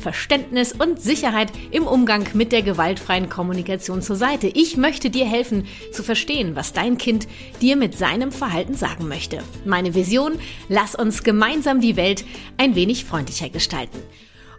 Verständnis und Sicherheit im Umgang mit der gewaltfreien Kommunikation zur Seite. Ich möchte dir helfen zu verstehen, was dein Kind dir mit seinem Verhalten sagen möchte. Meine Vision, lass uns gemeinsam die Welt ein wenig freundlicher gestalten.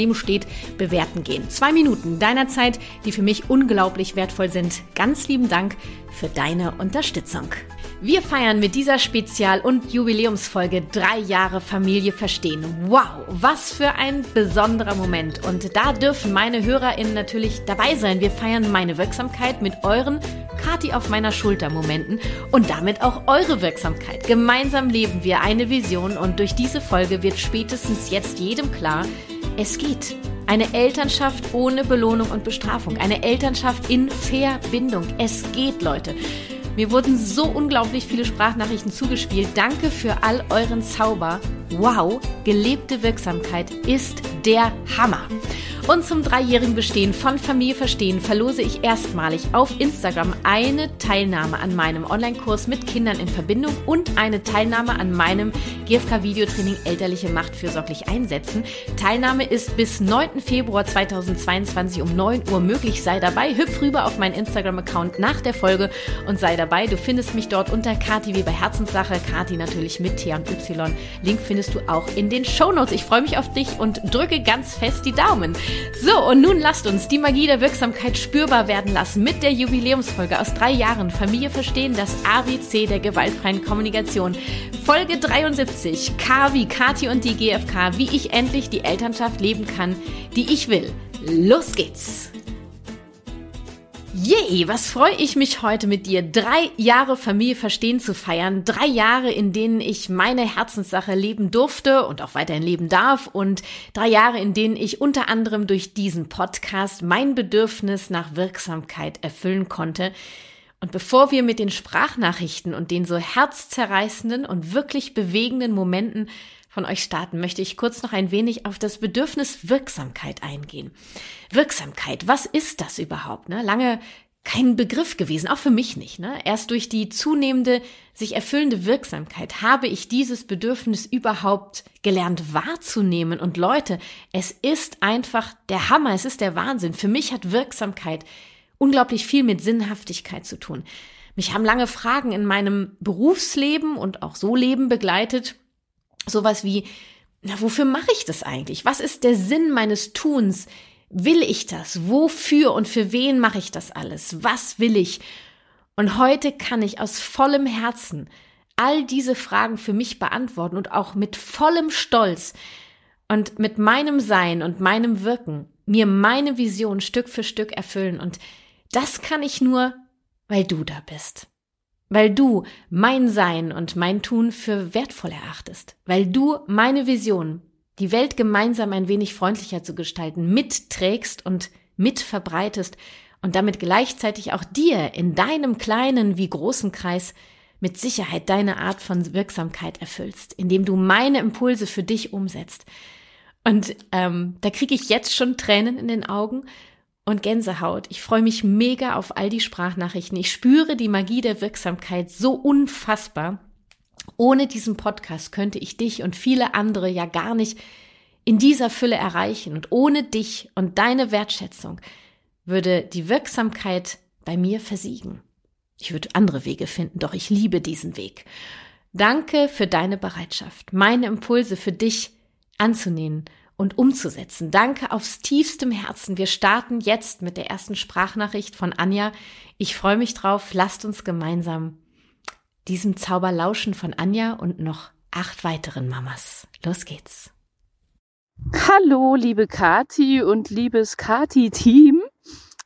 daneben steht, bewerten gehen. Zwei Minuten deiner Zeit, die für mich unglaublich wertvoll sind. Ganz lieben Dank für deine Unterstützung. Wir feiern mit dieser Spezial- und Jubiläumsfolge drei Jahre Familie verstehen. Wow, was für ein besonderer Moment. Und da dürfen meine HörerInnen natürlich dabei sein. Wir feiern meine Wirksamkeit mit euren Kati auf meiner Schulter Momenten und damit auch eure Wirksamkeit. Gemeinsam leben wir eine Vision und durch diese Folge wird spätestens jetzt jedem klar, es geht. Eine Elternschaft ohne Belohnung und Bestrafung. Eine Elternschaft in Verbindung. Es geht, Leute. Mir wurden so unglaublich viele Sprachnachrichten zugespielt. Danke für all euren Zauber. Wow, gelebte Wirksamkeit ist der Hammer. Und zum dreijährigen Bestehen von Familie Verstehen verlose ich erstmalig auf Instagram eine Teilnahme an meinem Online-Kurs mit Kindern in Verbindung und eine Teilnahme an meinem GFK-Videotraining Elterliche Macht fürsorglich einsetzen. Teilnahme ist bis 9. Februar 2022 um 9 Uhr möglich. Sei dabei, hüpf rüber auf meinen Instagram-Account nach der Folge und sei dabei. Du findest mich dort unter Kati wie bei Herzenssache. Kati natürlich mit T und Y. Link findest du auch in den Show Notes. Ich freue mich auf dich und drücke ganz fest die Daumen. So, und nun lasst uns die Magie der Wirksamkeit spürbar werden lassen mit der Jubiläumsfolge aus drei Jahren Familie verstehen, das ABC der gewaltfreien Kommunikation. Folge 73, K wie Kati und die GfK, wie ich endlich die Elternschaft leben kann, die ich will. Los geht's! Yay, was freue ich mich heute mit dir, drei Jahre Familie verstehen zu feiern. Drei Jahre, in denen ich meine Herzenssache leben durfte und auch weiterhin leben darf. Und drei Jahre, in denen ich unter anderem durch diesen Podcast mein Bedürfnis nach Wirksamkeit erfüllen konnte. Und bevor wir mit den Sprachnachrichten und den so herzzerreißenden und wirklich bewegenden Momenten von euch starten, möchte ich kurz noch ein wenig auf das Bedürfnis Wirksamkeit eingehen. Wirksamkeit, was ist das überhaupt? Ne? Lange kein Begriff gewesen, auch für mich nicht. Ne? Erst durch die zunehmende, sich erfüllende Wirksamkeit habe ich dieses Bedürfnis überhaupt gelernt wahrzunehmen. Und Leute, es ist einfach der Hammer, es ist der Wahnsinn. Für mich hat Wirksamkeit unglaublich viel mit Sinnhaftigkeit zu tun. Mich haben lange Fragen in meinem Berufsleben und auch so Leben begleitet, sowas wie, na, wofür mache ich das eigentlich? Was ist der Sinn meines Tuns? Will ich das? Wofür und für wen mache ich das alles? Was will ich? Und heute kann ich aus vollem Herzen all diese Fragen für mich beantworten und auch mit vollem Stolz und mit meinem Sein und meinem Wirken mir meine Vision Stück für Stück erfüllen. Und das kann ich nur, weil du da bist weil du mein Sein und mein Tun für wertvoll erachtest, weil du meine Vision, die Welt gemeinsam ein wenig freundlicher zu gestalten, mitträgst und mitverbreitest und damit gleichzeitig auch dir in deinem kleinen wie großen Kreis mit Sicherheit deine Art von Wirksamkeit erfüllst, indem du meine Impulse für dich umsetzt. Und ähm, da kriege ich jetzt schon Tränen in den Augen, und Gänsehaut. Ich freue mich mega auf all die Sprachnachrichten. Ich spüre die Magie der Wirksamkeit so unfassbar. Ohne diesen Podcast könnte ich dich und viele andere ja gar nicht in dieser Fülle erreichen. Und ohne dich und deine Wertschätzung würde die Wirksamkeit bei mir versiegen. Ich würde andere Wege finden, doch ich liebe diesen Weg. Danke für deine Bereitschaft, meine Impulse für dich anzunehmen und umzusetzen. Danke aufs tiefstem Herzen. Wir starten jetzt mit der ersten Sprachnachricht von Anja. Ich freue mich drauf. Lasst uns gemeinsam diesem Zauber lauschen von Anja und noch acht weiteren Mamas. Los geht's. Hallo, liebe Kati und liebes Kati-Team.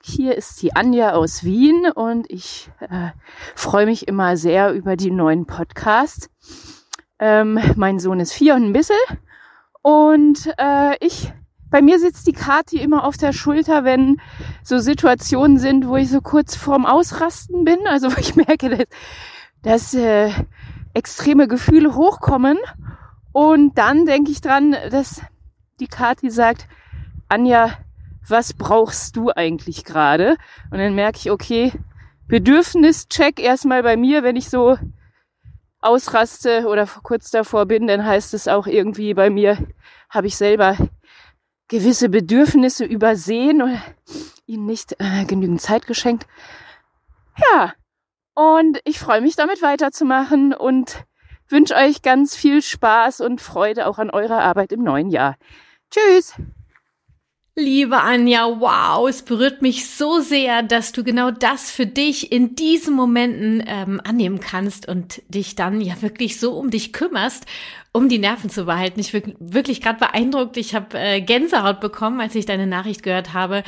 Hier ist die Anja aus Wien und ich äh, freue mich immer sehr über die neuen Podcasts. Ähm, mein Sohn ist vier und ein bisschen und äh, ich, bei mir sitzt die Kati immer auf der Schulter, wenn so Situationen sind, wo ich so kurz vorm Ausrasten bin, also wo ich merke, dass, dass äh, extreme Gefühle hochkommen. Und dann denke ich dran, dass die Kati sagt, Anja, was brauchst du eigentlich gerade? Und dann merke ich, okay, Bedürfnischeck erstmal bei mir, wenn ich so ausraste oder kurz davor bin, dann heißt es auch irgendwie bei mir, habe ich selber gewisse Bedürfnisse übersehen oder ihnen nicht äh, genügend Zeit geschenkt. Ja, und ich freue mich damit weiterzumachen und wünsche euch ganz viel Spaß und Freude auch an eurer Arbeit im neuen Jahr. Tschüss! Liebe Anja, wow, es berührt mich so sehr, dass du genau das für dich in diesen Momenten ähm, annehmen kannst und dich dann ja wirklich so um dich kümmerst, um die Nerven zu behalten. Ich bin wirklich gerade beeindruckt. Ich habe äh, Gänsehaut bekommen, als ich deine Nachricht gehört habe.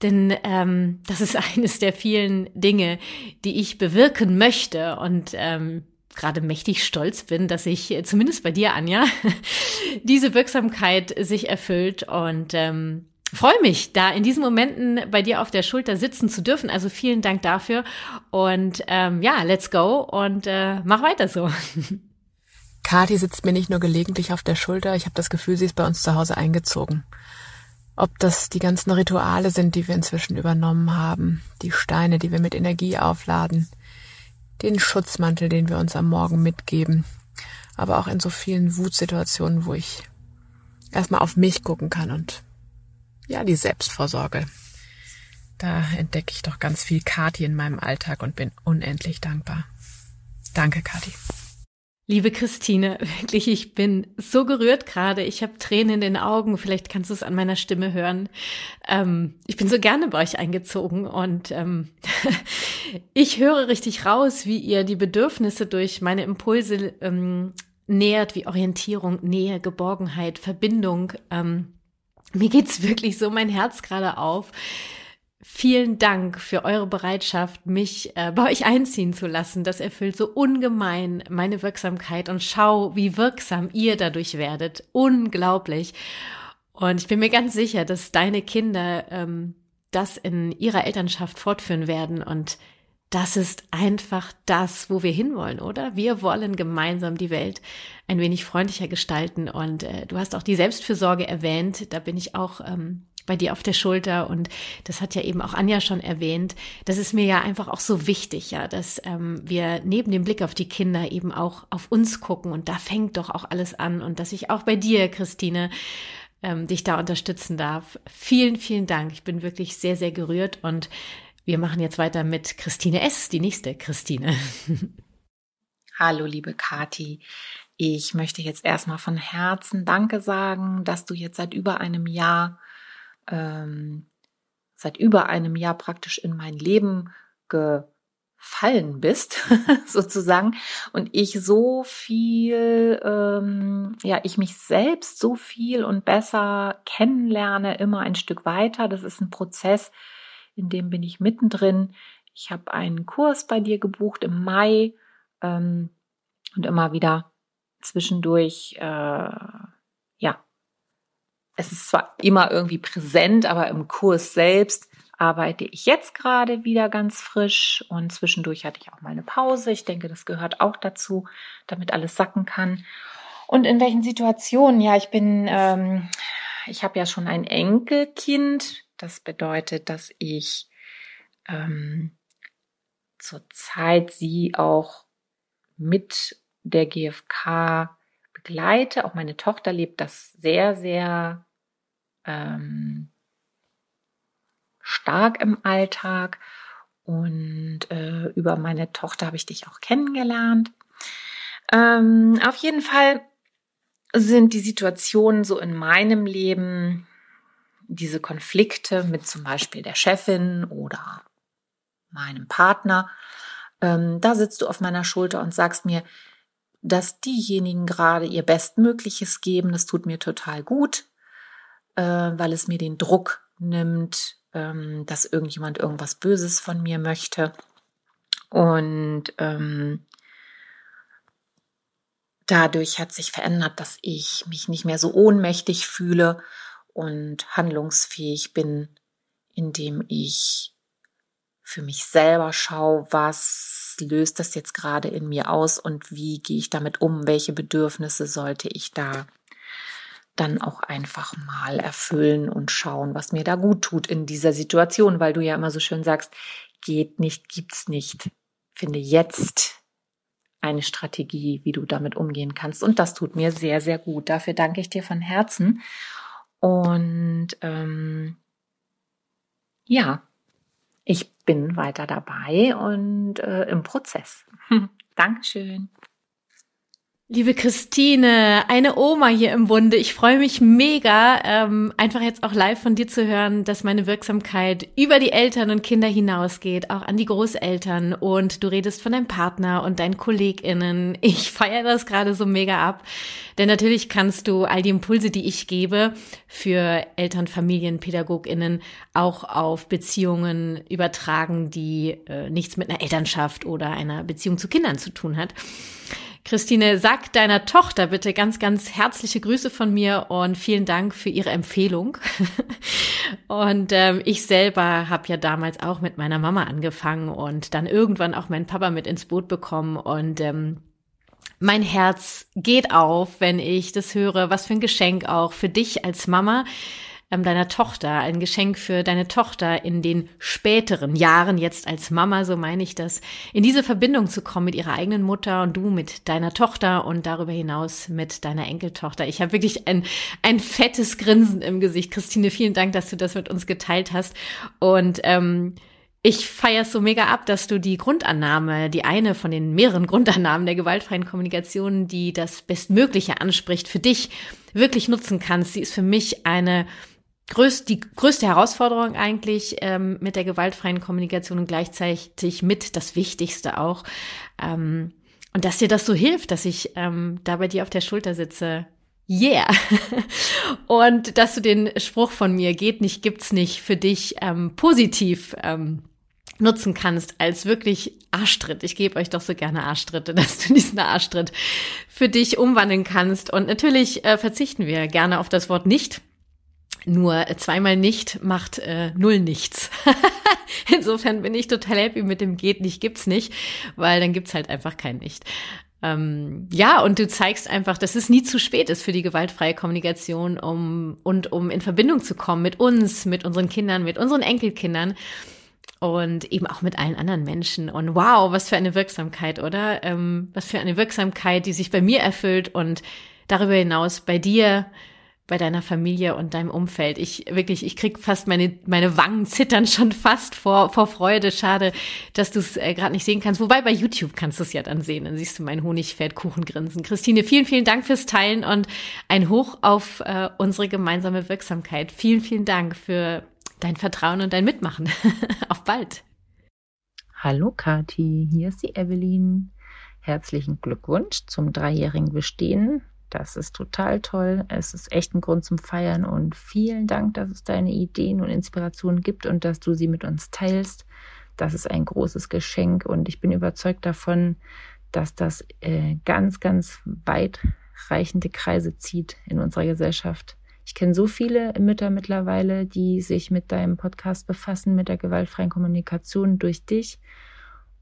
Denn ähm, das ist eines der vielen Dinge, die ich bewirken möchte. Und ähm, gerade mächtig stolz bin, dass ich äh, zumindest bei dir, Anja, diese Wirksamkeit sich erfüllt und ähm, freue mich, da in diesen Momenten bei dir auf der Schulter sitzen zu dürfen. Also vielen Dank dafür und ähm, ja, let's go und äh, mach weiter so. Kathi sitzt mir nicht nur gelegentlich auf der Schulter, ich habe das Gefühl, sie ist bei uns zu Hause eingezogen. Ob das die ganzen Rituale sind, die wir inzwischen übernommen haben, die Steine, die wir mit Energie aufladen, den Schutzmantel, den wir uns am Morgen mitgeben, aber auch in so vielen Wutsituationen, wo ich erstmal auf mich gucken kann und ja, die Selbstvorsorge. Da entdecke ich doch ganz viel Kati in meinem Alltag und bin unendlich dankbar. Danke, Kati. Liebe Christine, wirklich, ich bin so gerührt gerade. Ich habe Tränen in den Augen. Vielleicht kannst du es an meiner Stimme hören. Ähm, ich bin so gerne bei euch eingezogen und ähm, ich höre richtig raus, wie ihr die Bedürfnisse durch meine Impulse ähm, nähert, wie Orientierung, Nähe, Geborgenheit, Verbindung. Ähm, mir geht's wirklich so mein Herz gerade auf Vielen Dank für eure Bereitschaft, mich äh, bei euch einziehen zu lassen. Das erfüllt so ungemein meine Wirksamkeit und schau, wie wirksam ihr dadurch werdet. Unglaublich. Und ich bin mir ganz sicher, dass deine Kinder ähm, das in ihrer Elternschaft fortführen werden. Und das ist einfach das, wo wir hinwollen, oder? Wir wollen gemeinsam die Welt ein wenig freundlicher gestalten. Und äh, du hast auch die Selbstfürsorge erwähnt. Da bin ich auch ähm, bei dir auf der Schulter und das hat ja eben auch Anja schon erwähnt. Das ist mir ja einfach auch so wichtig, ja, dass ähm, wir neben dem Blick auf die Kinder eben auch auf uns gucken und da fängt doch auch alles an und dass ich auch bei dir, Christine, ähm, dich da unterstützen darf. Vielen, vielen Dank. Ich bin wirklich sehr, sehr gerührt und wir machen jetzt weiter mit Christine S., die nächste Christine. Hallo, liebe Kati. Ich möchte jetzt erstmal von Herzen Danke sagen, dass du jetzt seit über einem Jahr ähm, seit über einem Jahr praktisch in mein Leben gefallen bist, sozusagen, und ich so viel, ähm, ja, ich mich selbst so viel und besser kennenlerne, immer ein Stück weiter. Das ist ein Prozess, in dem bin ich mittendrin. Ich habe einen Kurs bei dir gebucht im Mai ähm, und immer wieder zwischendurch, äh, ja, es ist zwar immer irgendwie präsent, aber im Kurs selbst arbeite ich jetzt gerade wieder ganz frisch und zwischendurch hatte ich auch mal eine Pause. Ich denke, das gehört auch dazu, damit alles sacken kann. Und in welchen Situationen? Ja, ich bin, ähm, ich habe ja schon ein Enkelkind. Das bedeutet, dass ich ähm, zurzeit sie auch mit der GfK begleite. Auch meine Tochter lebt das sehr, sehr ähm, stark im Alltag. Und äh, über meine Tochter habe ich dich auch kennengelernt. Ähm, auf jeden Fall sind die Situationen so in meinem Leben, diese Konflikte mit zum Beispiel der Chefin oder meinem Partner, ähm, da sitzt du auf meiner Schulter und sagst mir, dass diejenigen gerade ihr Bestmögliches geben. Das tut mir total gut, äh, weil es mir den Druck nimmt, ähm, dass irgendjemand irgendwas Böses von mir möchte. Und ähm, dadurch hat sich verändert, dass ich mich nicht mehr so ohnmächtig fühle und handlungsfähig bin, indem ich für mich selber schaue, was löst das jetzt gerade in mir aus und wie gehe ich damit um, welche Bedürfnisse sollte ich da dann auch einfach mal erfüllen und schauen, was mir da gut tut in dieser Situation, weil du ja immer so schön sagst, geht nicht, gibt's nicht. Finde jetzt eine Strategie, wie du damit umgehen kannst. Und das tut mir sehr, sehr gut. Dafür danke ich dir von Herzen. Und ähm, ja, ich bin weiter dabei und äh, im Prozess. Dankeschön. Liebe Christine, eine Oma hier im Bunde. Ich freue mich mega, ähm, einfach jetzt auch live von dir zu hören, dass meine Wirksamkeit über die Eltern und Kinder hinausgeht, auch an die Großeltern. Und du redest von deinem Partner und deinen KollegInnen. Ich feiere das gerade so mega ab. Denn natürlich kannst du all die Impulse, die ich gebe, für Eltern, Familien, PädagogInnen auch auf Beziehungen übertragen, die äh, nichts mit einer Elternschaft oder einer Beziehung zu Kindern zu tun hat. Christine, sag deiner Tochter bitte ganz, ganz herzliche Grüße von mir und vielen Dank für ihre Empfehlung. und ähm, ich selber habe ja damals auch mit meiner Mama angefangen und dann irgendwann auch meinen Papa mit ins Boot bekommen und ähm, mein Herz geht auf, wenn ich das höre, was für ein Geschenk auch für dich als Mama ähm, deiner Tochter, ein Geschenk für deine Tochter in den späteren Jahren, jetzt als Mama, so meine ich das, in diese Verbindung zu kommen mit ihrer eigenen Mutter und du mit deiner Tochter und darüber hinaus mit deiner Enkeltochter. Ich habe wirklich ein, ein fettes Grinsen im Gesicht. Christine, vielen Dank, dass du das mit uns geteilt hast. Und ähm, ich feiere es so mega ab, dass du die Grundannahme, die eine von den mehreren Grundannahmen der gewaltfreien Kommunikation, die das Bestmögliche anspricht, für dich wirklich nutzen kannst. Sie ist für mich eine größt, die größte Herausforderung eigentlich ähm, mit der gewaltfreien Kommunikation und gleichzeitig mit das Wichtigste auch. Ähm, und dass dir das so hilft, dass ich ähm, da bei dir auf der Schulter sitze. Yeah! und dass du den Spruch von mir, geht nicht, gibt's nicht, für dich ähm, positiv ähm, nutzen kannst als wirklich Arschtritt. Ich gebe euch doch so gerne Arschtritte, dass du diesen Arschtritt für dich umwandeln kannst. Und natürlich äh, verzichten wir gerne auf das Wort nicht nur zweimal nicht macht äh, null nichts. Insofern bin ich total happy mit dem geht nicht, gibt's nicht, weil dann gibt's halt einfach kein nicht. Ähm, ja, und du zeigst einfach, dass es nie zu spät ist für die gewaltfreie Kommunikation, um und um in Verbindung zu kommen mit uns, mit unseren Kindern, mit unseren Enkelkindern und eben auch mit allen anderen Menschen. Und wow, was für eine Wirksamkeit, oder? Ähm, was für eine Wirksamkeit, die sich bei mir erfüllt und darüber hinaus bei dir, bei deiner Familie und deinem Umfeld. Ich wirklich, ich krieg fast meine meine Wangen zittern schon fast vor vor Freude. Schade, dass du es äh, gerade nicht sehen kannst. Wobei bei YouTube kannst du es ja dann sehen. Dann siehst du mein Honigfettkuchen grinsen. Christine, vielen vielen Dank fürs Teilen und ein Hoch auf äh, unsere gemeinsame Wirksamkeit. Vielen vielen Dank für dein Vertrauen und dein Mitmachen. auf bald. Hallo Kati, hier ist die Evelyn. Herzlichen Glückwunsch zum dreijährigen Bestehen das ist total toll. Es ist echt ein Grund zum Feiern und vielen Dank, dass es deine Ideen und Inspirationen gibt und dass du sie mit uns teilst. Das ist ein großes Geschenk und ich bin überzeugt davon, dass das äh, ganz, ganz weitreichende Kreise zieht in unserer Gesellschaft. Ich kenne so viele Mütter mittlerweile, die sich mit deinem Podcast befassen, mit der gewaltfreien Kommunikation durch dich.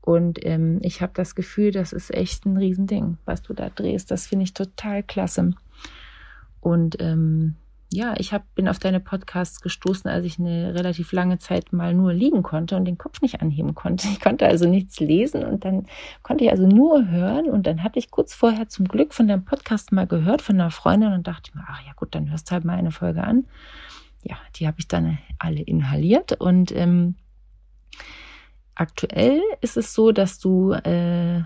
Und ähm, ich habe das Gefühl, das ist echt ein Riesending, was du da drehst. Das finde ich total klasse. Und ähm, ja, ich hab, bin auf deine Podcasts gestoßen, als ich eine relativ lange Zeit mal nur liegen konnte und den Kopf nicht anheben konnte. Ich konnte also nichts lesen und dann konnte ich also nur hören. Und dann hatte ich kurz vorher zum Glück von deinem Podcast mal gehört von einer Freundin und dachte mir, ach ja gut, dann hörst du halt mal eine Folge an. Ja, die habe ich dann alle inhaliert und ähm, Aktuell ist es so, dass du äh,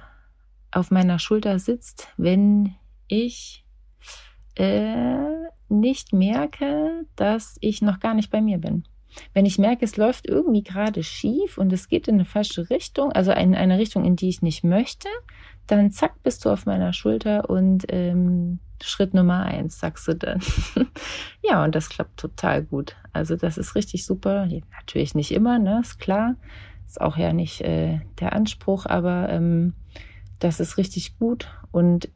auf meiner Schulter sitzt, wenn ich äh, nicht merke, dass ich noch gar nicht bei mir bin. Wenn ich merke, es läuft irgendwie gerade schief und es geht in eine falsche Richtung, also in eine Richtung, in die ich nicht möchte, dann zack, bist du auf meiner Schulter und ähm, Schritt Nummer eins, sagst du dann. ja, und das klappt total gut. Also das ist richtig super. Natürlich nicht immer, ne, ist klar. Ist auch ja nicht äh, der Anspruch, aber ähm, das ist richtig gut. Und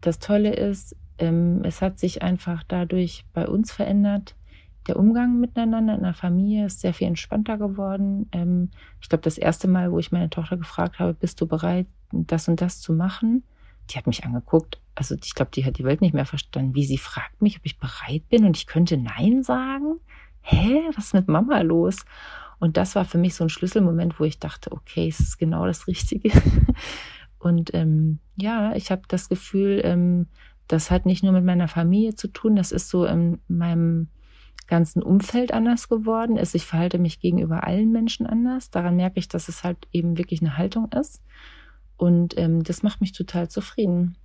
das Tolle ist, ähm, es hat sich einfach dadurch bei uns verändert. Der Umgang miteinander in der Familie ist sehr viel entspannter geworden. Ähm, ich glaube, das erste Mal, wo ich meine Tochter gefragt habe, bist du bereit, das und das zu machen? Die hat mich angeguckt. Also ich glaube, die hat die Welt nicht mehr verstanden, wie sie fragt mich, ob ich bereit bin und ich könnte Nein sagen. Hä, was ist mit Mama los? Und das war für mich so ein Schlüsselmoment, wo ich dachte, okay, es ist genau das Richtige. Und ähm, ja, ich habe das Gefühl, ähm, das hat nicht nur mit meiner Familie zu tun, das ist so in meinem ganzen Umfeld anders geworden ist. Ich verhalte mich gegenüber allen Menschen anders. Daran merke ich, dass es halt eben wirklich eine Haltung ist. Und ähm, das macht mich total zufrieden.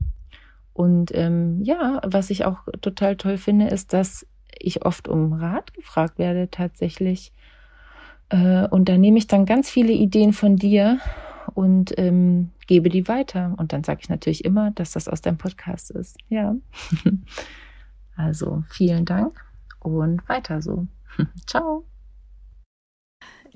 Und ähm, ja, was ich auch total toll finde, ist, dass ich oft um Rat gefragt werde tatsächlich. Äh, und da nehme ich dann ganz viele Ideen von dir und ähm, gebe die weiter. Und dann sage ich natürlich immer, dass das aus deinem Podcast ist. Ja. also vielen Dank und weiter so. Ciao.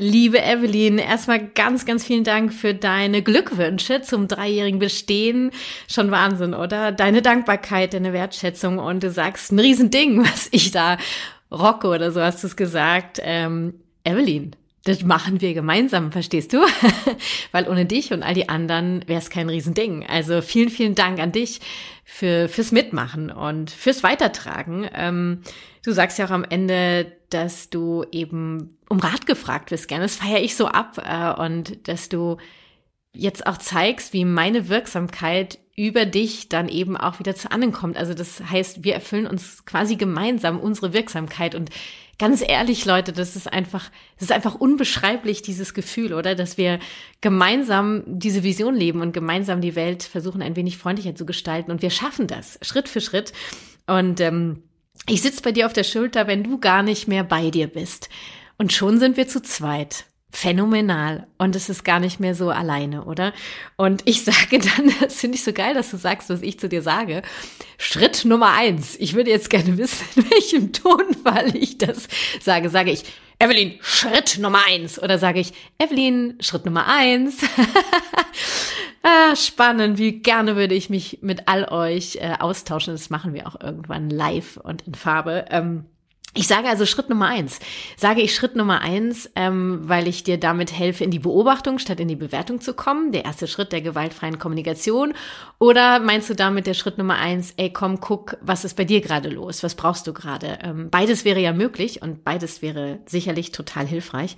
Liebe Evelyn, erstmal ganz, ganz vielen Dank für deine Glückwünsche zum dreijährigen Bestehen. Schon Wahnsinn, oder? Deine Dankbarkeit, deine Wertschätzung und du sagst ein Riesending, was ich da rocke oder so hast du es gesagt. Ähm, Evelyn, das machen wir gemeinsam, verstehst du? Weil ohne dich und all die anderen wäre es kein Riesending. Also vielen, vielen Dank an dich für, fürs Mitmachen und fürs Weitertragen. Ähm, du sagst ja auch am Ende, dass du eben um Rat gefragt wirst gerne. Das feiere ich so ab äh, und dass du jetzt auch zeigst, wie meine Wirksamkeit über dich dann eben auch wieder zu anderen kommt. Also das heißt, wir erfüllen uns quasi gemeinsam unsere Wirksamkeit und ganz ehrlich, Leute, das ist einfach, das ist einfach unbeschreiblich, dieses Gefühl, oder? Dass wir gemeinsam diese Vision leben und gemeinsam die Welt versuchen, ein wenig freundlicher zu gestalten. Und wir schaffen das, Schritt für Schritt. Und ähm, ich sitze bei dir auf der Schulter, wenn du gar nicht mehr bei dir bist. Und schon sind wir zu zweit phänomenal und es ist gar nicht mehr so alleine, oder? Und ich sage dann, das finde ich so geil, dass du sagst, was ich zu dir sage. Schritt Nummer eins. Ich würde jetzt gerne wissen, in welchem Tonfall ich das sage. Sage ich, Evelyn, Schritt Nummer eins. Oder sage ich, Evelyn, Schritt Nummer eins. ah, spannend. Wie gerne würde ich mich mit all euch äh, austauschen. Das machen wir auch irgendwann live und in Farbe. Ähm, ich sage also Schritt Nummer eins. Sage ich Schritt Nummer eins, ähm, weil ich dir damit helfe, in die Beobachtung statt in die Bewertung zu kommen. Der erste Schritt der gewaltfreien Kommunikation. Oder meinst du damit der Schritt Nummer eins, ey komm, guck, was ist bei dir gerade los? Was brauchst du gerade? Ähm, beides wäre ja möglich und beides wäre sicherlich total hilfreich.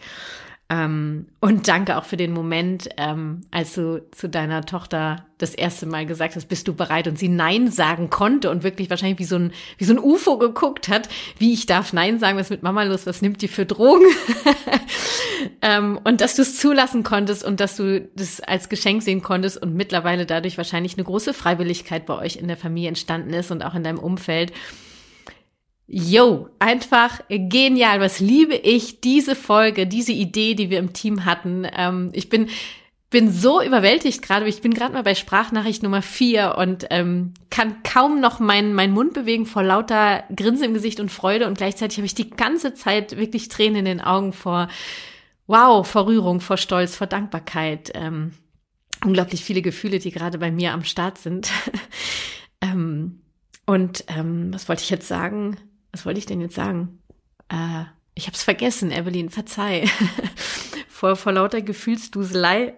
Ähm, und danke auch für den Moment, ähm, als du zu deiner Tochter das erste Mal gesagt hast, bist du bereit und sie Nein sagen konnte und wirklich wahrscheinlich wie so ein, wie so ein UFO geguckt hat, wie ich darf Nein sagen, was ist mit Mama los, was nimmt die für Drogen? ähm, und dass du es zulassen konntest und dass du das als Geschenk sehen konntest und mittlerweile dadurch wahrscheinlich eine große Freiwilligkeit bei euch in der Familie entstanden ist und auch in deinem Umfeld. Yo, einfach genial. Was liebe ich diese Folge, diese Idee, die wir im Team hatten. Ähm, ich bin bin so überwältigt gerade. Ich bin gerade mal bei Sprachnachricht Nummer vier und ähm, kann kaum noch meinen mein Mund bewegen vor lauter Grinsen im Gesicht und Freude und gleichzeitig habe ich die ganze Zeit wirklich Tränen in den Augen vor Wow, vor Rührung, vor Stolz, vor Dankbarkeit. Ähm, unglaublich viele Gefühle, die gerade bei mir am Start sind. ähm, und ähm, was wollte ich jetzt sagen? Was wollte ich denn jetzt sagen? Äh, ich hab's vergessen, Evelyn, verzeih. vor, vor lauter Gefühlsduselei,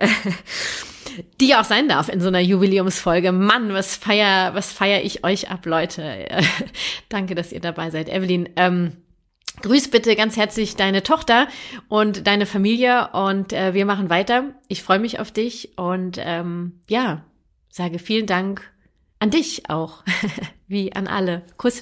die auch sein darf in so einer Jubiläumsfolge. Mann, was feier, was feier ich euch ab, Leute. Danke, dass ihr dabei seid. Evelyn, ähm, Grüß bitte ganz herzlich deine Tochter und deine Familie und äh, wir machen weiter. Ich freue mich auf dich und ähm, ja, sage vielen Dank an dich auch, wie an alle. Kuss.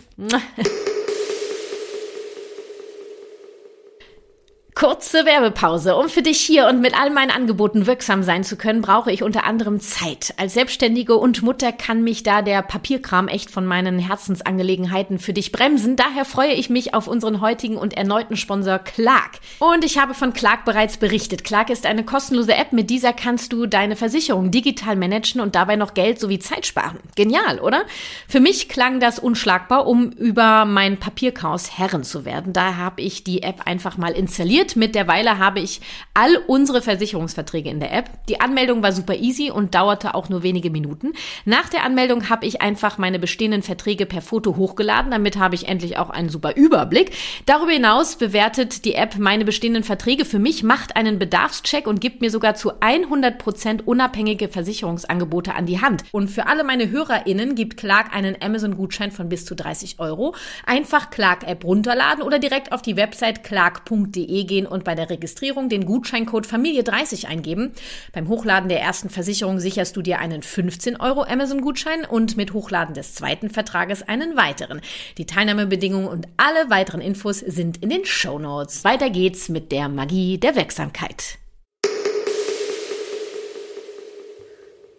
Kurze Werbepause. Um für dich hier und mit all meinen Angeboten wirksam sein zu können, brauche ich unter anderem Zeit. Als Selbstständige und Mutter kann mich da der Papierkram echt von meinen Herzensangelegenheiten für dich bremsen. Daher freue ich mich auf unseren heutigen und erneuten Sponsor Clark. Und ich habe von Clark bereits berichtet. Clark ist eine kostenlose App. Mit dieser kannst du deine Versicherung digital managen und dabei noch Geld sowie Zeit sparen. Genial, oder? Für mich klang das unschlagbar, um über mein Papierchaos Herren zu werden. Daher habe ich die App einfach mal installiert installiert. Mittlerweile habe ich all unsere Versicherungsverträge in der App. Die Anmeldung war super easy und dauerte auch nur wenige Minuten. Nach der Anmeldung habe ich einfach meine bestehenden Verträge per Foto hochgeladen. Damit habe ich endlich auch einen super Überblick. Darüber hinaus bewertet die App meine bestehenden Verträge für mich, macht einen Bedarfscheck und gibt mir sogar zu 100 Prozent unabhängige Versicherungsangebote an die Hand. Und für alle meine HörerInnen gibt Clark einen Amazon-Gutschein von bis zu 30 Euro. Einfach Clark-App runterladen oder direkt auf die Website clark.de gehen und bei der Registrierung den Gutscheincode Familie30 eingeben. Beim Hochladen der ersten Versicherung sicherst du dir einen 15 Euro Amazon-Gutschein und mit Hochladen des zweiten Vertrages einen weiteren. Die Teilnahmebedingungen und alle weiteren Infos sind in den Show. Weiter geht's mit der Magie der Wirksamkeit.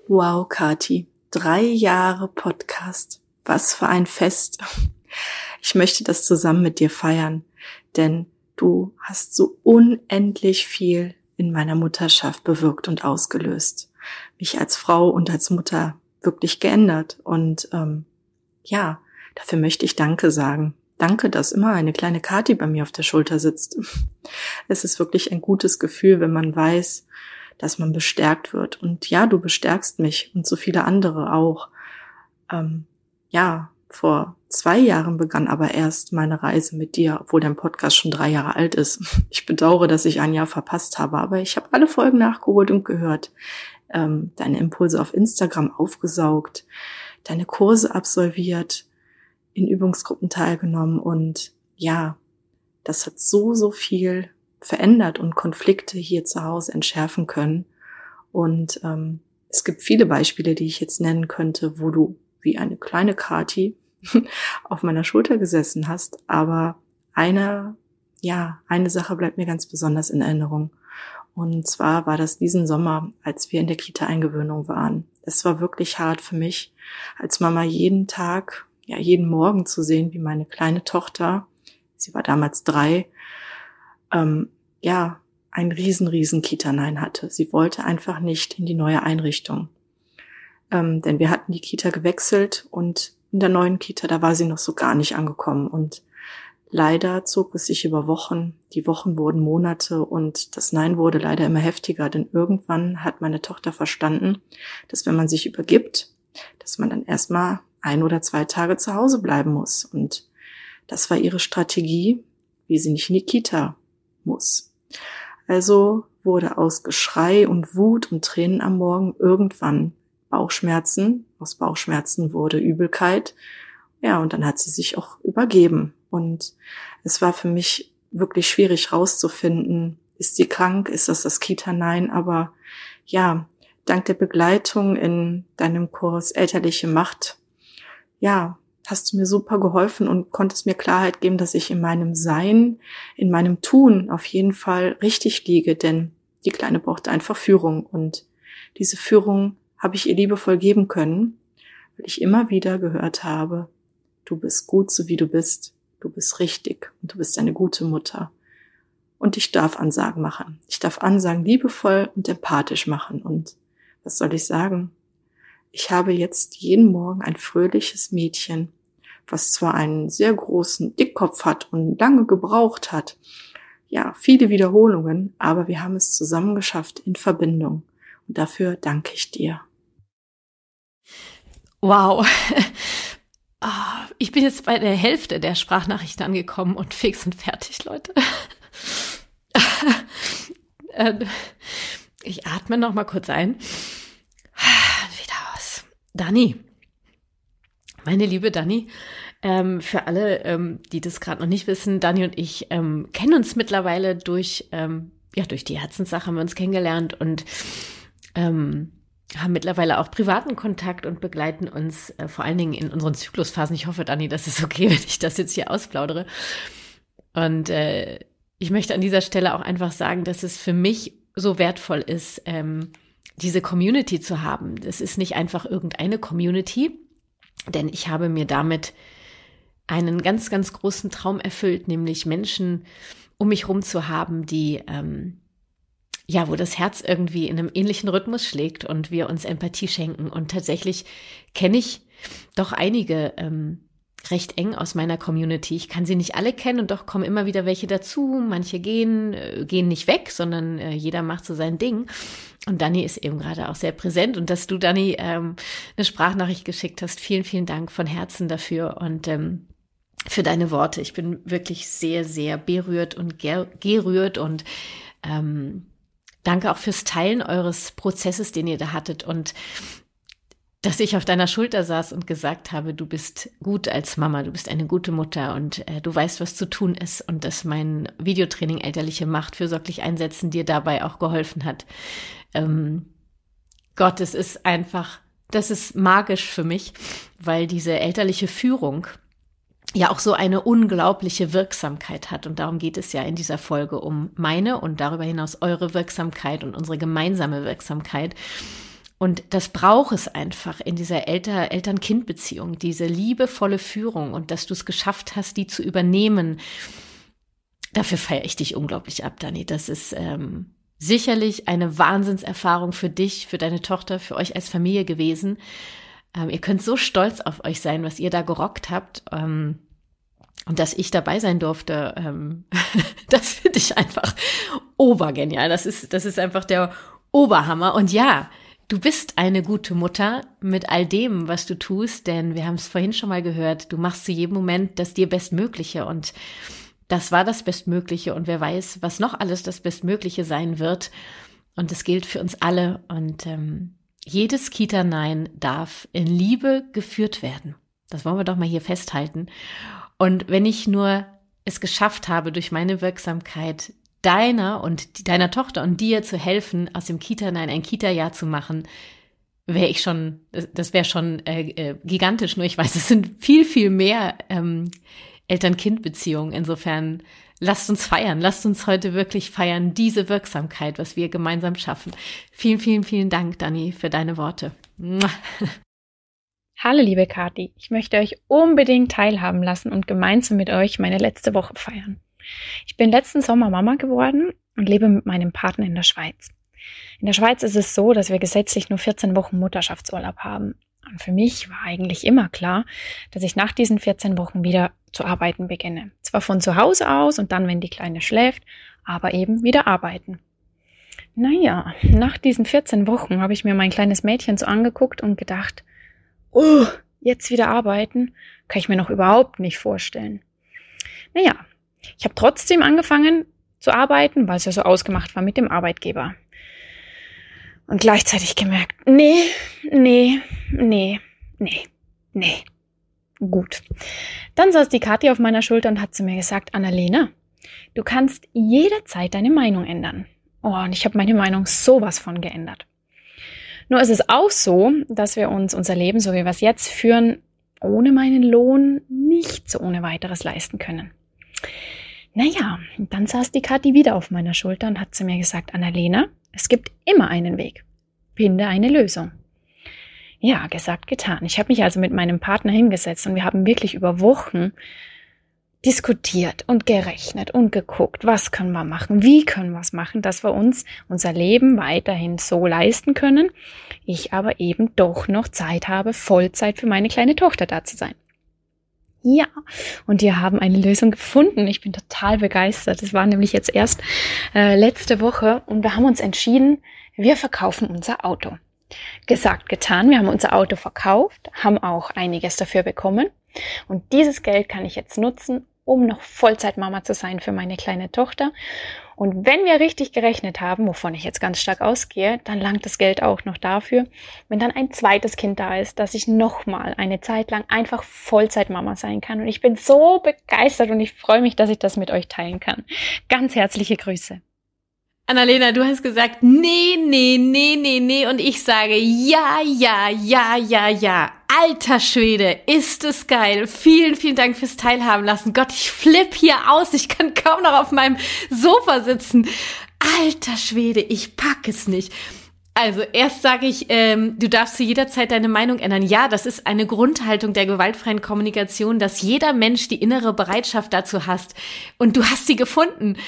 Wow, Kati. Drei Jahre Podcast. Was für ein Fest. Ich möchte das zusammen mit dir feiern, denn Du hast so unendlich viel in meiner Mutterschaft bewirkt und ausgelöst. Mich als Frau und als Mutter wirklich geändert. Und ähm, ja, dafür möchte ich Danke sagen. Danke, dass immer eine kleine Kati bei mir auf der Schulter sitzt. Es ist wirklich ein gutes Gefühl, wenn man weiß, dass man bestärkt wird. Und ja, du bestärkst mich und so viele andere auch. Ähm, ja, vor zwei Jahren begann aber erst meine Reise mit dir, obwohl dein Podcast schon drei Jahre alt ist. Ich bedauere, dass ich ein Jahr verpasst habe, aber ich habe alle Folgen nachgeholt und gehört, ähm, deine Impulse auf Instagram aufgesaugt, deine Kurse absolviert, in Übungsgruppen teilgenommen und ja, das hat so, so viel verändert und Konflikte hier zu Hause entschärfen können. Und ähm, es gibt viele Beispiele, die ich jetzt nennen könnte, wo du wie eine kleine Kati auf meiner Schulter gesessen hast. Aber eine, ja, eine Sache bleibt mir ganz besonders in Erinnerung. Und zwar war das diesen Sommer, als wir in der Kita-Eingewöhnung waren. Es war wirklich hart für mich, als Mama jeden Tag, ja, jeden Morgen zu sehen, wie meine kleine Tochter, sie war damals drei, ähm, ja, ein riesen, riesen Kita-Nein hatte. Sie wollte einfach nicht in die neue Einrichtung. Ähm, denn wir hatten die Kita gewechselt und in der neuen Kita, da war sie noch so gar nicht angekommen. Und leider zog es sich über Wochen, die Wochen wurden Monate und das Nein wurde leider immer heftiger, denn irgendwann hat meine Tochter verstanden, dass wenn man sich übergibt, dass man dann erstmal ein oder zwei Tage zu Hause bleiben muss. Und das war ihre Strategie, wie sie nicht in die Kita muss. Also wurde aus Geschrei und Wut und Tränen am Morgen irgendwann Bauchschmerzen. Aus Bauchschmerzen wurde Übelkeit. Ja, und dann hat sie sich auch übergeben. Und es war für mich wirklich schwierig rauszufinden, ist sie krank, ist das das Kita? Nein, aber ja, dank der Begleitung in deinem Kurs Elterliche Macht, ja, hast du mir super geholfen und konntest mir Klarheit geben, dass ich in meinem Sein, in meinem Tun auf jeden Fall richtig liege, denn die Kleine braucht einfach Führung und diese Führung habe ich ihr liebevoll geben können, weil ich immer wieder gehört habe, du bist gut so wie du bist, du bist richtig und du bist eine gute Mutter. Und ich darf Ansagen machen. Ich darf Ansagen liebevoll und empathisch machen. Und was soll ich sagen? Ich habe jetzt jeden Morgen ein fröhliches Mädchen, was zwar einen sehr großen Dickkopf hat und lange gebraucht hat, ja, viele Wiederholungen, aber wir haben es zusammen geschafft in Verbindung. Und dafür danke ich dir. Wow. Ah, ich bin jetzt bei der Hälfte der Sprachnachrichten angekommen und fix und fertig, Leute. Ähm, ich atme noch mal kurz ein. Wieder aus. Dani. Meine liebe Dani, ähm, für alle, ähm, die das gerade noch nicht wissen, Dani und ich ähm, kennen uns mittlerweile durch, ähm, ja, durch die Herzenssache haben wir uns kennengelernt und ähm, haben mittlerweile auch privaten Kontakt und begleiten uns äh, vor allen Dingen in unseren Zyklusphasen. Ich hoffe, Dani, das ist okay, wenn ich das jetzt hier ausplaudere. Und äh, ich möchte an dieser Stelle auch einfach sagen, dass es für mich so wertvoll ist, ähm, diese Community zu haben. Das ist nicht einfach irgendeine Community, denn ich habe mir damit einen ganz, ganz großen Traum erfüllt, nämlich Menschen um mich rum zu haben, die ähm, ja, wo das Herz irgendwie in einem ähnlichen Rhythmus schlägt und wir uns Empathie schenken. Und tatsächlich kenne ich doch einige ähm, recht eng aus meiner Community. Ich kann sie nicht alle kennen und doch kommen immer wieder welche dazu. Manche gehen, äh, gehen nicht weg, sondern äh, jeder macht so sein Ding. Und Dani ist eben gerade auch sehr präsent. Und dass du, Dani, ähm, eine Sprachnachricht geschickt hast, vielen, vielen Dank von Herzen dafür. Und ähm, für deine Worte. Ich bin wirklich sehr, sehr berührt und gerührt und ähm, danke auch fürs Teilen eures Prozesses, den ihr da hattet und dass ich auf deiner Schulter saß und gesagt habe, du bist gut als Mama, du bist eine gute Mutter und äh, du weißt, was zu tun ist und dass mein Videotraining elterliche Macht fürsorglich einsetzen dir dabei auch geholfen hat. Ähm, Gott, es ist einfach, das ist magisch für mich, weil diese elterliche Führung ja auch so eine unglaubliche Wirksamkeit hat. Und darum geht es ja in dieser Folge um meine und darüber hinaus eure Wirksamkeit und unsere gemeinsame Wirksamkeit. Und das braucht es einfach in dieser Elter Eltern-Kind-Beziehung, diese liebevolle Führung und dass du es geschafft hast, die zu übernehmen. Dafür feiere ich dich unglaublich ab, Dani. Das ist ähm, sicherlich eine Wahnsinnserfahrung für dich, für deine Tochter, für euch als Familie gewesen. Ähm, ihr könnt so stolz auf euch sein, was ihr da gerockt habt. Ähm, und dass ich dabei sein durfte, ähm, das finde ich einfach obergenial. Das ist, das ist einfach der Oberhammer. Und ja, du bist eine gute Mutter mit all dem, was du tust, denn wir haben es vorhin schon mal gehört, du machst zu jedem Moment das dir Bestmögliche und das war das Bestmögliche und wer weiß, was noch alles das Bestmögliche sein wird. Und es gilt für uns alle und ähm, jedes Kita-Nein darf in Liebe geführt werden. Das wollen wir doch mal hier festhalten. Und wenn ich nur es geschafft habe, durch meine Wirksamkeit deiner und deiner Tochter und dir zu helfen, aus dem Kita-Nein ein Kita-Jahr zu machen, wäre ich schon, das wäre schon äh, äh, gigantisch. Nur ich weiß, es sind viel, viel mehr ähm, Eltern-Kind-Beziehungen. Insofern lasst uns feiern, lasst uns heute wirklich feiern, diese Wirksamkeit, was wir gemeinsam schaffen. Vielen, vielen, vielen Dank, Dani, für deine Worte. Hallo, liebe Kathi. Ich möchte euch unbedingt teilhaben lassen und gemeinsam mit euch meine letzte Woche feiern. Ich bin letzten Sommer Mama geworden und lebe mit meinem Partner in der Schweiz. In der Schweiz ist es so, dass wir gesetzlich nur 14 Wochen Mutterschaftsurlaub haben. Und für mich war eigentlich immer klar, dass ich nach diesen 14 Wochen wieder zu arbeiten beginne. Zwar von zu Hause aus und dann, wenn die Kleine schläft, aber eben wieder arbeiten. Naja, nach diesen 14 Wochen habe ich mir mein kleines Mädchen so angeguckt und gedacht, oh, jetzt wieder arbeiten, kann ich mir noch überhaupt nicht vorstellen. Naja, ich habe trotzdem angefangen zu arbeiten, weil es ja so ausgemacht war mit dem Arbeitgeber und gleichzeitig gemerkt, nee, nee, nee, nee, nee. Gut. Dann saß die Kathi auf meiner Schulter und hat zu mir gesagt, Annalena, du kannst jederzeit deine Meinung ändern. Oh, und ich habe meine Meinung sowas von geändert. Nur ist es auch so, dass wir uns unser Leben, so wie wir es jetzt führen, ohne meinen Lohn nicht so ohne weiteres leisten können. Naja, dann saß die Kathi wieder auf meiner Schulter und hat zu mir gesagt, Annalena, es gibt immer einen Weg. Finde eine Lösung. Ja, gesagt, getan. Ich habe mich also mit meinem Partner hingesetzt und wir haben wirklich über Wochen diskutiert und gerechnet und geguckt, was können wir machen, wie können wir es machen, dass wir uns unser Leben weiterhin so leisten können. Ich aber eben doch noch Zeit habe, Vollzeit für meine kleine Tochter da zu sein. Ja, und wir haben eine Lösung gefunden. Ich bin total begeistert. Das war nämlich jetzt erst äh, letzte Woche und wir haben uns entschieden, wir verkaufen unser Auto. Gesagt, getan. Wir haben unser Auto verkauft, haben auch einiges dafür bekommen. Und dieses Geld kann ich jetzt nutzen, um noch Vollzeitmama zu sein für meine kleine Tochter. Und wenn wir richtig gerechnet haben, wovon ich jetzt ganz stark ausgehe, dann langt das Geld auch noch dafür, wenn dann ein zweites Kind da ist, dass ich nochmal eine Zeit lang einfach Vollzeitmama sein kann. Und ich bin so begeistert und ich freue mich, dass ich das mit euch teilen kann. Ganz herzliche Grüße. Annalena, du hast gesagt, nee, nee, nee, nee, nee. Und ich sage, ja, ja, ja, ja, ja. Alter Schwede, ist es geil. Vielen, vielen Dank fürs Teilhaben lassen. Gott, ich flipp hier aus. Ich kann kaum noch auf meinem Sofa sitzen. Alter Schwede, ich pack es nicht. Also erst sage ich, ähm, du darfst zu jeder Zeit deine Meinung ändern. Ja, das ist eine Grundhaltung der gewaltfreien Kommunikation, dass jeder Mensch die innere Bereitschaft dazu hast. Und du hast sie gefunden.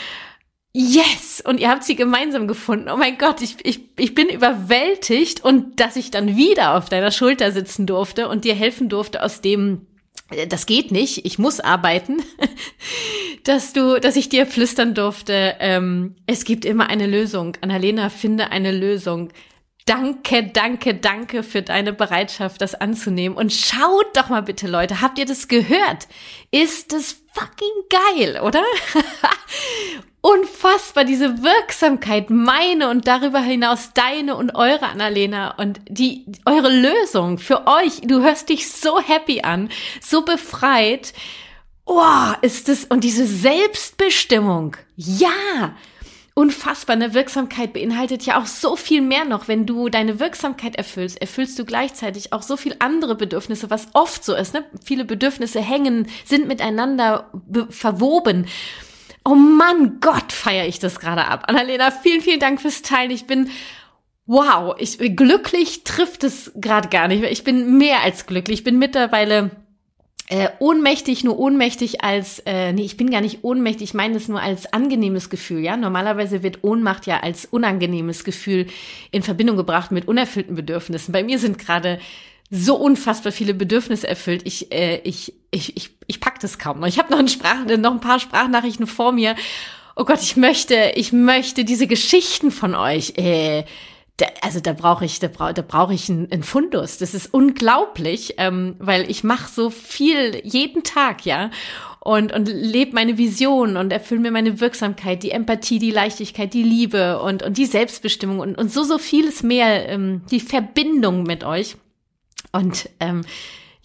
Yes! Und ihr habt sie gemeinsam gefunden. Oh mein Gott, ich, ich, ich bin überwältigt und dass ich dann wieder auf deiner Schulter sitzen durfte und dir helfen durfte aus dem, äh, das geht nicht, ich muss arbeiten, dass du, dass ich dir flüstern durfte, ähm, es gibt immer eine Lösung. Annalena, finde eine Lösung. Danke, danke, danke für deine Bereitschaft, das anzunehmen. Und schaut doch mal bitte, Leute, habt ihr das gehört? Ist es fucking geil, oder? Unfassbar, diese Wirksamkeit, meine und darüber hinaus deine und eure Annalena und die, eure Lösung für euch. Du hörst dich so happy an, so befreit. Oh, ist es, und diese Selbstbestimmung. Ja, unfassbar. Eine Wirksamkeit beinhaltet ja auch so viel mehr noch. Wenn du deine Wirksamkeit erfüllst, erfüllst du gleichzeitig auch so viel andere Bedürfnisse, was oft so ist. Ne? Viele Bedürfnisse hängen, sind miteinander verwoben. Oh Mann, Gott, feiere ich das gerade ab. Annalena, vielen, vielen Dank fürs Teilen. Ich bin Wow, ich glücklich trifft es gerade gar nicht. Ich bin mehr als glücklich. Ich bin mittlerweile äh, ohnmächtig, nur ohnmächtig als, äh, nee, ich bin gar nicht ohnmächtig, ich meine es nur als angenehmes Gefühl, ja. Normalerweise wird Ohnmacht ja als unangenehmes Gefühl in Verbindung gebracht mit unerfüllten Bedürfnissen. Bei mir sind gerade so unfassbar viele Bedürfnisse erfüllt. Ich, äh, ich, ich, ich, ich pack das kaum noch. Ich habe noch, ein Sprach, noch ein paar Sprachnachrichten vor mir. Oh Gott, ich möchte, ich möchte diese Geschichten von euch. Äh, da, also da brauche ich, da brauche da brauch ich einen, einen Fundus. Das ist unglaublich, ähm, weil ich mache so viel jeden Tag, ja. Und, und lebe meine Vision und erfülle mir meine Wirksamkeit, die Empathie, die Leichtigkeit, die Liebe und, und die Selbstbestimmung und, und so, so vieles mehr, ähm, die Verbindung mit euch. Und ähm,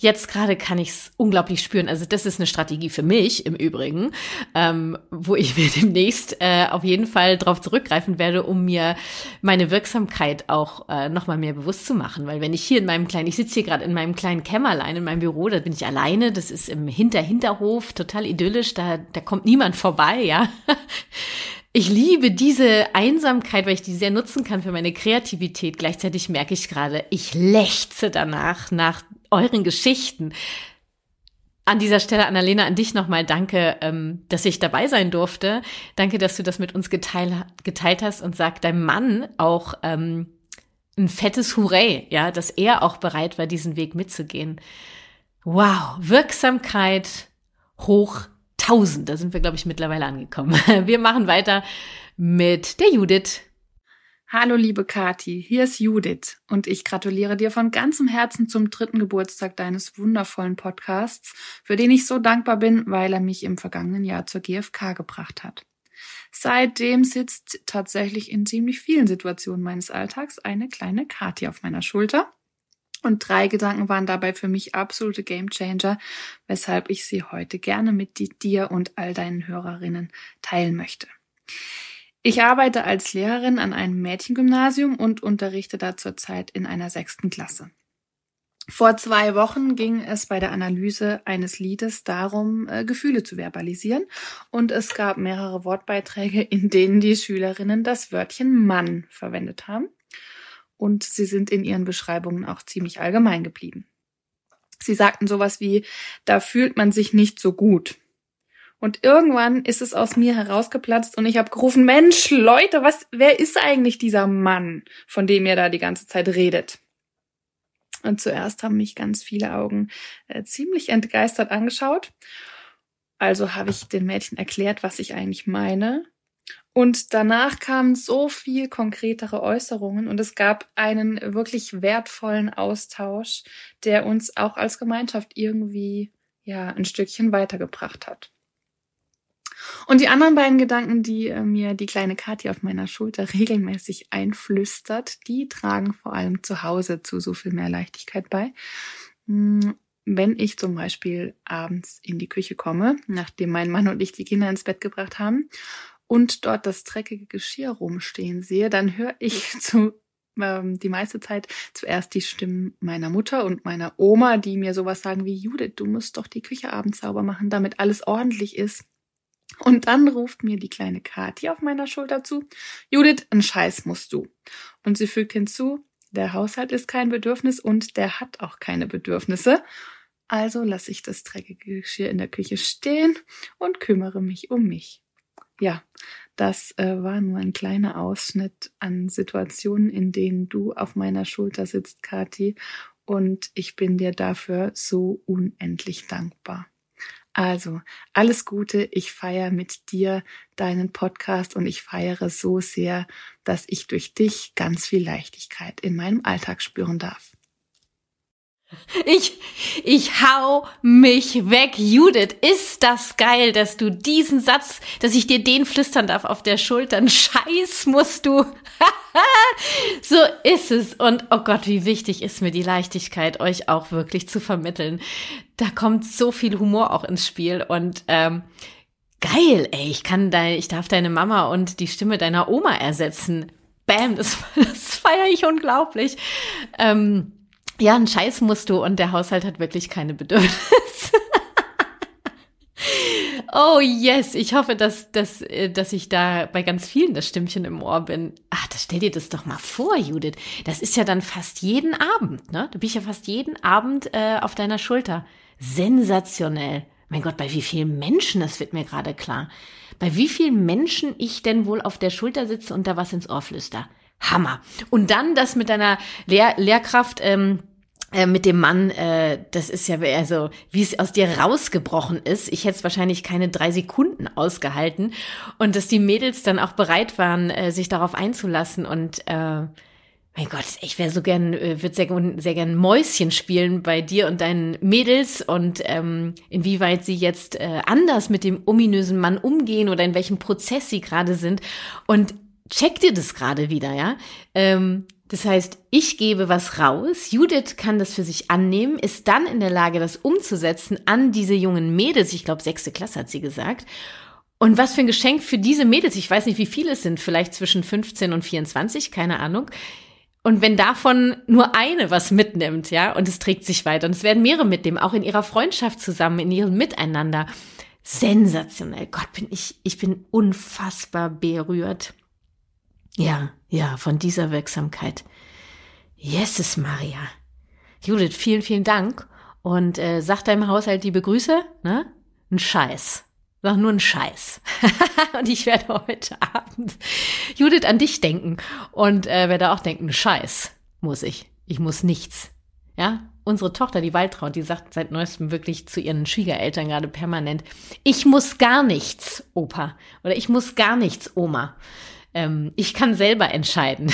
Jetzt gerade kann ich es unglaublich spüren. Also das ist eine Strategie für mich im Übrigen, ähm, wo ich mir demnächst äh, auf jeden Fall darauf zurückgreifen werde, um mir meine Wirksamkeit auch äh, noch mal mehr bewusst zu machen. Weil wenn ich hier in meinem kleinen, ich sitze hier gerade in meinem kleinen Kämmerlein in meinem Büro, da bin ich alleine. Das ist im Hinter-Hinterhof, total idyllisch. Da, da kommt niemand vorbei, ja. Ich liebe diese Einsamkeit, weil ich die sehr nutzen kann für meine Kreativität. Gleichzeitig merke ich gerade, ich lechze danach, nach euren Geschichten. An dieser Stelle, Annalena, an dich nochmal danke, ähm, dass ich dabei sein durfte. Danke, dass du das mit uns geteilt, geteilt hast und sag deinem Mann auch ähm, ein fettes Hurray, ja, dass er auch bereit war, diesen Weg mitzugehen. Wow, Wirksamkeit hoch 1000. Da sind wir, glaube ich, mittlerweile angekommen. Wir machen weiter mit der Judith. Hallo liebe Kati, hier ist Judith und ich gratuliere dir von ganzem Herzen zum dritten Geburtstag deines wundervollen Podcasts, für den ich so dankbar bin, weil er mich im vergangenen Jahr zur GfK gebracht hat. Seitdem sitzt tatsächlich in ziemlich vielen Situationen meines Alltags eine kleine Kati auf meiner Schulter. Und drei Gedanken waren dabei für mich absolute Gamechanger, weshalb ich sie heute gerne mit dir und all deinen Hörerinnen teilen möchte. Ich arbeite als Lehrerin an einem Mädchengymnasium und unterrichte da zurzeit in einer sechsten Klasse. Vor zwei Wochen ging es bei der Analyse eines Liedes darum, äh, Gefühle zu verbalisieren. Und es gab mehrere Wortbeiträge, in denen die Schülerinnen das Wörtchen Mann verwendet haben. Und sie sind in ihren Beschreibungen auch ziemlich allgemein geblieben. Sie sagten sowas wie, da fühlt man sich nicht so gut. Und irgendwann ist es aus mir herausgeplatzt und ich habe gerufen, Mensch, Leute, was, wer ist eigentlich dieser Mann, von dem ihr da die ganze Zeit redet? Und zuerst haben mich ganz viele Augen äh, ziemlich entgeistert angeschaut. Also habe ich den Mädchen erklärt, was ich eigentlich meine. Und danach kamen so viel konkretere Äußerungen und es gab einen wirklich wertvollen Austausch, der uns auch als Gemeinschaft irgendwie ja ein Stückchen weitergebracht hat. Und die anderen beiden Gedanken, die äh, mir die kleine Kathi auf meiner Schulter regelmäßig einflüstert, die tragen vor allem zu Hause zu so viel mehr Leichtigkeit bei. Hm, wenn ich zum Beispiel abends in die Küche komme, nachdem mein Mann und ich die Kinder ins Bett gebracht haben und dort das dreckige Geschirr rumstehen sehe, dann höre ich zu ähm, die meiste Zeit zuerst die Stimmen meiner Mutter und meiner Oma, die mir sowas sagen wie, Judith, du musst doch die Küche abends sauber machen, damit alles ordentlich ist. Und dann ruft mir die kleine Kathi auf meiner Schulter zu, Judith, ein Scheiß musst du. Und sie fügt hinzu, der Haushalt ist kein Bedürfnis und der hat auch keine Bedürfnisse. Also lasse ich das dreckige Geschirr in der Küche stehen und kümmere mich um mich. Ja, das äh, war nur ein kleiner Ausschnitt an Situationen, in denen du auf meiner Schulter sitzt, Kathi, und ich bin dir dafür so unendlich dankbar. Also, alles Gute. Ich feiere mit dir deinen Podcast und ich feiere so sehr, dass ich durch dich ganz viel Leichtigkeit in meinem Alltag spüren darf. Ich, ich hau mich weg. Judith, ist das geil, dass du diesen Satz, dass ich dir den flüstern darf auf der Schulter. Scheiß musst du. so ist es. Und oh Gott, wie wichtig ist mir die Leichtigkeit, euch auch wirklich zu vermitteln. Da kommt so viel Humor auch ins Spiel und, ähm, geil, ey, ich kann dein, ich darf deine Mama und die Stimme deiner Oma ersetzen. Bam, das, das feiere ich unglaublich. Ähm, ja, einen Scheiß musst du und der Haushalt hat wirklich keine Bedürfnisse. oh yes, ich hoffe, dass, dass, äh, dass ich da bei ganz vielen das Stimmchen im Ohr bin. Ach, das stell dir das doch mal vor, Judith. Das ist ja dann fast jeden Abend, ne? Bin ich ja fast jeden Abend äh, auf deiner Schulter. Sensationell. Mein Gott, bei wie vielen Menschen, das wird mir gerade klar. Bei wie vielen Menschen ich denn wohl auf der Schulter sitze und da was ins Ohr flüster. Hammer. Und dann das mit deiner Lehr Lehrkraft, ähm, äh, mit dem Mann, äh, das ist ja also, wie es aus dir rausgebrochen ist. Ich hätte es wahrscheinlich keine drei Sekunden ausgehalten. Und dass die Mädels dann auch bereit waren, äh, sich darauf einzulassen. Und äh, mein Gott, ich wäre so gern, äh, würde sehr, sehr gern Mäuschen spielen bei dir und deinen Mädels und ähm, inwieweit sie jetzt äh, anders mit dem ominösen Mann umgehen oder in welchem Prozess sie gerade sind. Und checkt ihr das gerade wieder, ja? Ähm, das heißt, ich gebe was raus, Judith kann das für sich annehmen, ist dann in der Lage, das umzusetzen an diese jungen Mädels. Ich glaube, sechste Klasse hat sie gesagt. Und was für ein Geschenk für diese Mädels. Ich weiß nicht, wie viele es sind, vielleicht zwischen 15 und 24, keine Ahnung. Und wenn davon nur eine was mitnimmt, ja, und es trägt sich weiter, und es werden mehrere mitnehmen, auch in ihrer Freundschaft zusammen, in ihrem Miteinander. Sensationell. Gott, bin ich, ich bin unfassbar berührt. Ja, ja, von dieser Wirksamkeit. Jesus Maria. Judith, vielen, vielen Dank. Und äh, sag deinem Haushalt die Begrüße, ne? Ein Scheiß. Sag nur ein Scheiß. und ich werde heute Abend Judith an dich denken und äh, werde auch denken, Scheiß muss ich. Ich muss nichts. Ja, unsere Tochter, die Waltraud, die sagt seit neuestem wirklich zu ihren Schwiegereltern gerade permanent, ich muss gar nichts, Opa. Oder ich muss gar nichts, Oma ähm, ich kann selber entscheiden.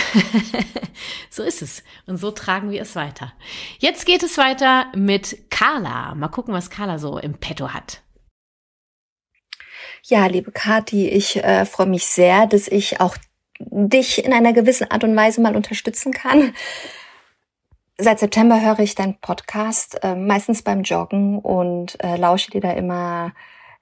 so ist es. Und so tragen wir es weiter. Jetzt geht es weiter mit Carla. Mal gucken, was Carla so im Petto hat. Ja, liebe Kathi, ich äh, freue mich sehr, dass ich auch dich in einer gewissen Art und Weise mal unterstützen kann. Seit September höre ich deinen Podcast, äh, meistens beim Joggen und äh, lausche dir da immer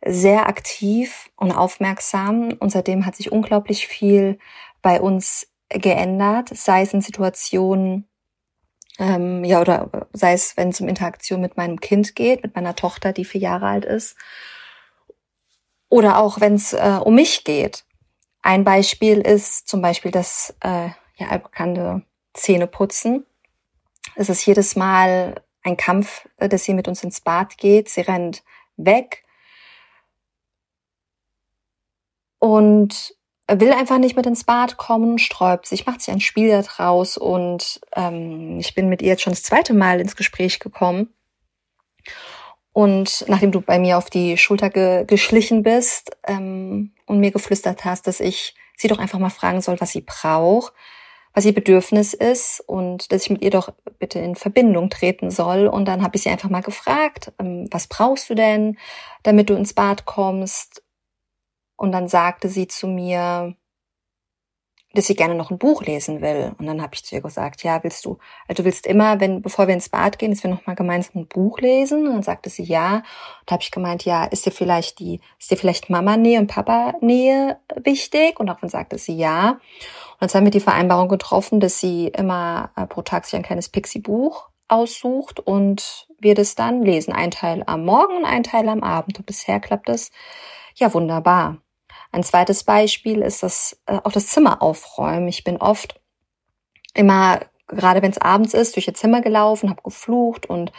sehr aktiv und aufmerksam und seitdem hat sich unglaublich viel bei uns geändert, sei es in Situationen, ähm, ja, oder sei es, wenn es um Interaktion mit meinem Kind geht, mit meiner Tochter, die vier Jahre alt ist, oder auch wenn es äh, um mich geht. Ein Beispiel ist zum Beispiel das äh, ja allbekannte Zähneputzen. Es ist jedes Mal ein Kampf, äh, dass sie mit uns ins Bad geht. Sie rennt weg, und will einfach nicht mit ins Bad kommen, sträubt sich, macht sich ein Spiel daraus und ähm, ich bin mit ihr jetzt schon das zweite Mal ins Gespräch gekommen. Und nachdem du bei mir auf die Schulter ge geschlichen bist ähm, und mir geflüstert hast, dass ich sie doch einfach mal fragen soll, was sie braucht, was ihr Bedürfnis ist und dass ich mit ihr doch bitte in Verbindung treten soll. Und dann habe ich sie einfach mal gefragt, ähm, was brauchst du denn, damit du ins Bad kommst? Und dann sagte sie zu mir, dass sie gerne noch ein Buch lesen will. Und dann habe ich zu ihr gesagt, ja, willst du, also du willst immer, wenn, bevor wir ins Bad gehen, dass wir noch mal gemeinsam ein Buch lesen? Und dann sagte sie ja. Und da habe ich gemeint, ja, ist dir vielleicht die, ist dir vielleicht Mama-Nähe und Papa-Nähe wichtig? Und daraufhin sagte sie ja. Und jetzt haben wir die Vereinbarung getroffen, dass sie immer äh, pro Tag sich ein kleines Pixie-Buch aussucht und wir das dann lesen. Ein Teil am Morgen und ein Teil am Abend. Und bisher klappt das ja wunderbar. Ein zweites Beispiel ist das äh, auch das Zimmer aufräumen. Ich bin oft immer, gerade wenn es abends ist, durch ihr Zimmer gelaufen, habe geflucht und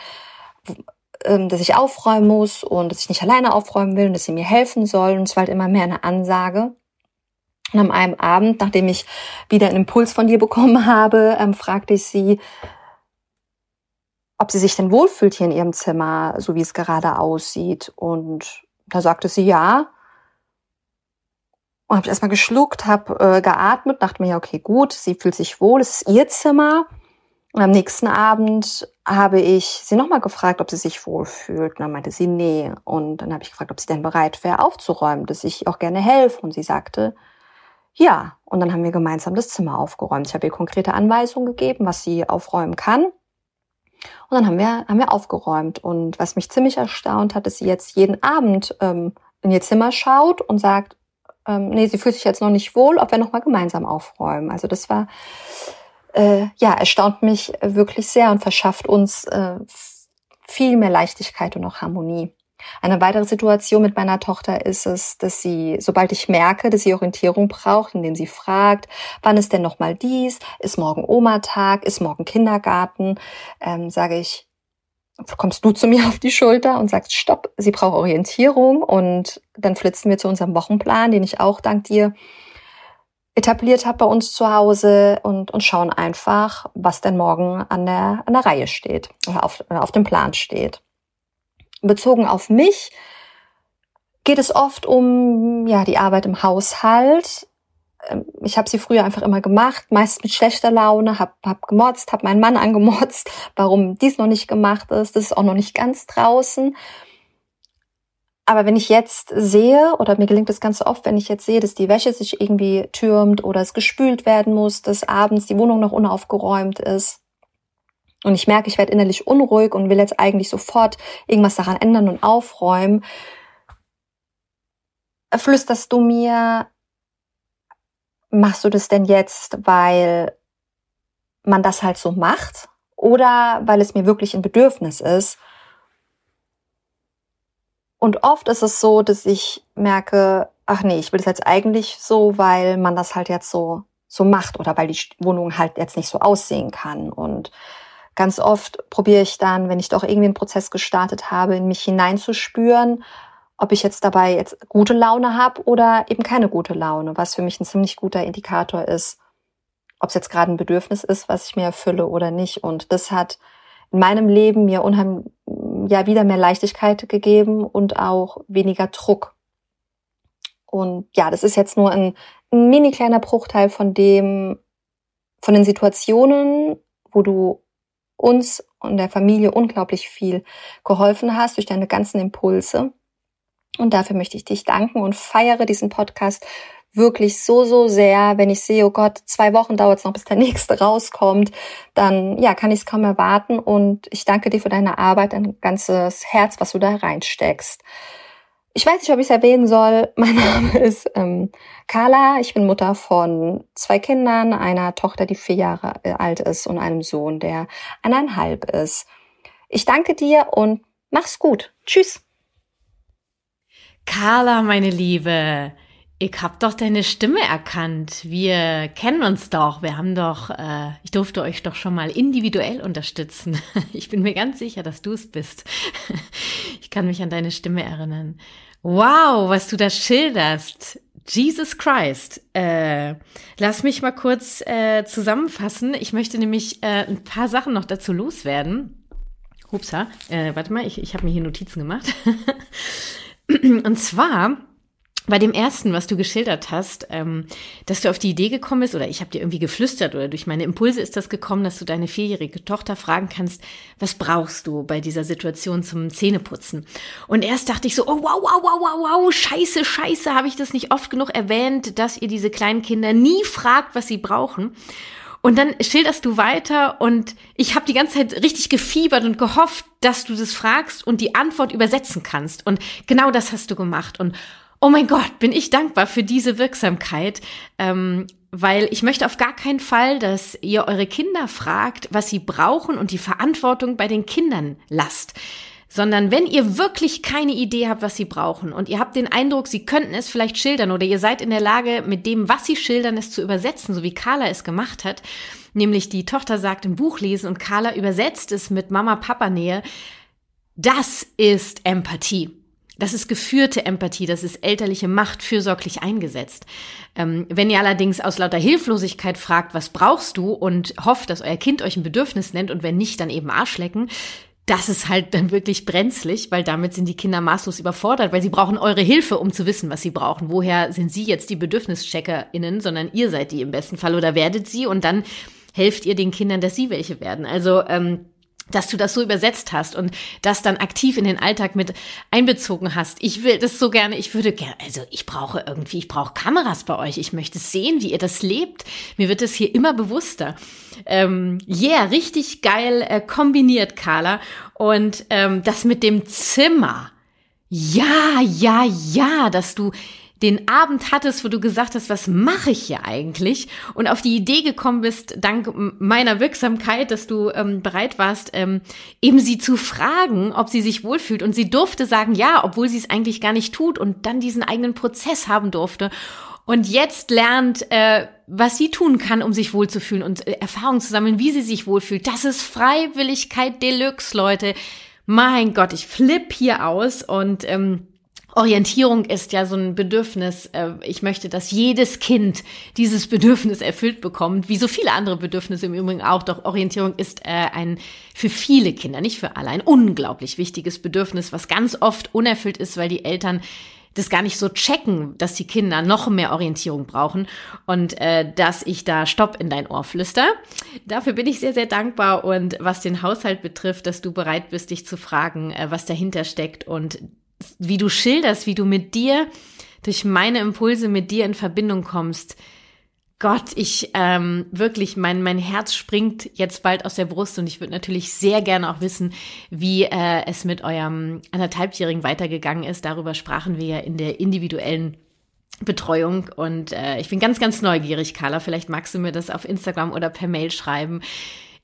ähm, dass ich aufräumen muss und dass ich nicht alleine aufräumen will und dass sie mir helfen soll. Und es war halt immer mehr eine Ansage. Und am einem Abend, nachdem ich wieder einen Impuls von dir bekommen habe, ähm, fragte ich sie, ob sie sich denn wohlfühlt hier in ihrem Zimmer, so wie es gerade aussieht. Und da sagte sie ja. Und habe ich erstmal geschluckt, habe äh, geatmet, dachte mir, ja, okay, gut, sie fühlt sich wohl, es ist ihr Zimmer. Und am nächsten Abend habe ich sie nochmal gefragt, ob sie sich wohlfühlt. Und dann meinte sie, nee. Und dann habe ich gefragt, ob sie denn bereit wäre, aufzuräumen, dass ich auch gerne helfe. Und sie sagte, ja. Und dann haben wir gemeinsam das Zimmer aufgeräumt. Ich habe ihr konkrete Anweisungen gegeben, was sie aufräumen kann. Und dann haben wir, haben wir aufgeräumt. Und was mich ziemlich erstaunt hat, ist sie jetzt jeden Abend ähm, in ihr Zimmer schaut und sagt, ähm, nee, sie fühlt sich jetzt noch nicht wohl, ob wir nochmal gemeinsam aufräumen. Also das war, äh, ja, erstaunt mich wirklich sehr und verschafft uns äh, viel mehr Leichtigkeit und auch Harmonie. Eine weitere Situation mit meiner Tochter ist es, dass sie, sobald ich merke, dass sie Orientierung braucht, indem sie fragt, wann ist denn nochmal dies, ist morgen Oma-Tag, ist morgen Kindergarten, ähm, sage ich, kommst du zu mir auf die Schulter und sagst, stopp, sie braucht Orientierung. Und dann flitzen wir zu unserem Wochenplan, den ich auch dank dir etabliert habe bei uns zu Hause und, und schauen einfach, was denn morgen an der, an der Reihe steht oder auf, auf dem Plan steht. Bezogen auf mich geht es oft um ja die Arbeit im Haushalt, ähm, ich habe sie früher einfach immer gemacht, meist mit schlechter Laune, hab, hab gemotzt, hab meinen Mann angemotzt, warum dies noch nicht gemacht ist, das ist auch noch nicht ganz draußen. Aber wenn ich jetzt sehe, oder mir gelingt es ganz oft, wenn ich jetzt sehe, dass die Wäsche sich irgendwie türmt oder es gespült werden muss, dass abends die Wohnung noch unaufgeräumt ist, und ich merke, ich werde innerlich unruhig und will jetzt eigentlich sofort irgendwas daran ändern und aufräumen, flüsterst du mir, machst du das denn jetzt, weil man das halt so macht oder weil es mir wirklich ein Bedürfnis ist? Und oft ist es so, dass ich merke, ach nee, ich will es jetzt eigentlich so, weil man das halt jetzt so, so macht oder weil die Wohnung halt jetzt nicht so aussehen kann. Und ganz oft probiere ich dann, wenn ich doch irgendwie einen Prozess gestartet habe, in mich hineinzuspüren ob ich jetzt dabei jetzt gute Laune habe oder eben keine gute Laune, was für mich ein ziemlich guter Indikator ist, ob es jetzt gerade ein Bedürfnis ist, was ich mir erfülle oder nicht. Und das hat in meinem Leben mir unheimlich ja wieder mehr Leichtigkeit gegeben und auch weniger Druck. Und ja, das ist jetzt nur ein, ein mini kleiner Bruchteil von dem, von den Situationen, wo du uns und der Familie unglaublich viel geholfen hast durch deine ganzen Impulse. Und dafür möchte ich dich danken und feiere diesen Podcast wirklich so, so sehr. Wenn ich sehe, oh Gott, zwei Wochen dauert es noch, bis der nächste rauskommt, dann ja, kann ich es kaum erwarten. Und ich danke dir für deine Arbeit, dein ganzes Herz, was du da reinsteckst. Ich weiß nicht, ob ich es erwähnen soll. Mein Name ist ähm, Carla. Ich bin Mutter von zwei Kindern, einer Tochter, die vier Jahre alt ist und einem Sohn, der eineinhalb ist. Ich danke dir und mach's gut. Tschüss. Carla, meine Liebe, ich hab doch deine Stimme erkannt. Wir kennen uns doch. Wir haben doch, äh, ich durfte euch doch schon mal individuell unterstützen. Ich bin mir ganz sicher, dass du es bist. Ich kann mich an deine Stimme erinnern. Wow, was du da schilderst. Jesus Christ. Äh, lass mich mal kurz äh, zusammenfassen. Ich möchte nämlich äh, ein paar Sachen noch dazu loswerden. Hupsa, äh, warte mal, ich, ich habe mir hier Notizen gemacht. Und zwar bei dem ersten, was du geschildert hast, ähm, dass du auf die Idee gekommen bist, oder ich habe dir irgendwie geflüstert oder durch meine Impulse ist das gekommen, dass du deine vierjährige Tochter fragen kannst, was brauchst du bei dieser Situation zum Zähneputzen? Und erst dachte ich so, oh wow, wow, wow, wow, wow, scheiße, scheiße, habe ich das nicht oft genug erwähnt, dass ihr diese kleinen Kinder nie fragt, was sie brauchen. Und dann schilderst du weiter und ich habe die ganze Zeit richtig gefiebert und gehofft, dass du das fragst und die Antwort übersetzen kannst. Und genau das hast du gemacht. Und oh mein Gott, bin ich dankbar für diese Wirksamkeit, ähm, weil ich möchte auf gar keinen Fall, dass ihr eure Kinder fragt, was sie brauchen und die Verantwortung bei den Kindern lasst. Sondern wenn ihr wirklich keine Idee habt, was sie brauchen und ihr habt den Eindruck, sie könnten es vielleicht schildern oder ihr seid in der Lage, mit dem, was sie schildern, es zu übersetzen, so wie Carla es gemacht hat, nämlich die Tochter sagt im Buch lesen und Carla übersetzt es mit Mama-Papa-Nähe, das ist Empathie. Das ist geführte Empathie, das ist elterliche Macht fürsorglich eingesetzt. Ähm, wenn ihr allerdings aus lauter Hilflosigkeit fragt, was brauchst du und hofft, dass euer Kind euch ein Bedürfnis nennt und wenn nicht, dann eben Arschlecken, das ist halt dann wirklich brenzlig, weil damit sind die Kinder maßlos überfordert, weil sie brauchen eure Hilfe, um zu wissen, was sie brauchen. Woher sind sie jetzt die BedürfnischeckerInnen, sondern ihr seid die im besten Fall oder werdet sie und dann helft ihr den Kindern, dass sie welche werden. Also ähm, dass du das so übersetzt hast und das dann aktiv in den Alltag mit einbezogen hast. Ich will das so gerne, ich würde gerne, also ich brauche irgendwie, ich brauche Kameras bei euch. Ich möchte sehen, wie ihr das lebt. Mir wird es hier immer bewusster. Ähm, yeah, richtig geil äh, kombiniert, Carla. Und ähm, das mit dem Zimmer. Ja, ja, ja, dass du den Abend hattest, wo du gesagt hast, was mache ich hier eigentlich? Und auf die Idee gekommen bist, dank meiner Wirksamkeit, dass du ähm, bereit warst, ähm, eben sie zu fragen, ob sie sich wohlfühlt. Und sie durfte sagen, ja, obwohl sie es eigentlich gar nicht tut und dann diesen eigenen Prozess haben durfte. Und jetzt lernt, äh, was sie tun kann, um sich wohlzufühlen und äh, Erfahrungen zu sammeln, wie sie sich wohlfühlt. Das ist Freiwilligkeit Deluxe, Leute. Mein Gott, ich flipp hier aus und ähm, Orientierung ist ja so ein Bedürfnis. Äh, ich möchte, dass jedes Kind dieses Bedürfnis erfüllt bekommt, wie so viele andere Bedürfnisse im Übrigen auch. Doch Orientierung ist äh, ein für viele Kinder, nicht für alle, ein unglaublich wichtiges Bedürfnis, was ganz oft unerfüllt ist, weil die Eltern das gar nicht so checken, dass die Kinder noch mehr Orientierung brauchen und äh, dass ich da Stopp in dein Ohr flüster. Dafür bin ich sehr, sehr dankbar und was den Haushalt betrifft, dass du bereit bist, dich zu fragen, äh, was dahinter steckt und wie du schilderst, wie du mit dir durch meine Impulse mit dir in Verbindung kommst. Gott, ich ähm, wirklich, mein, mein Herz springt jetzt bald aus der Brust und ich würde natürlich sehr gerne auch wissen, wie äh, es mit eurem anderthalbjährigen weitergegangen ist. Darüber sprachen wir ja in der individuellen Betreuung und äh, ich bin ganz, ganz neugierig, Carla. Vielleicht magst du mir das auf Instagram oder per Mail schreiben,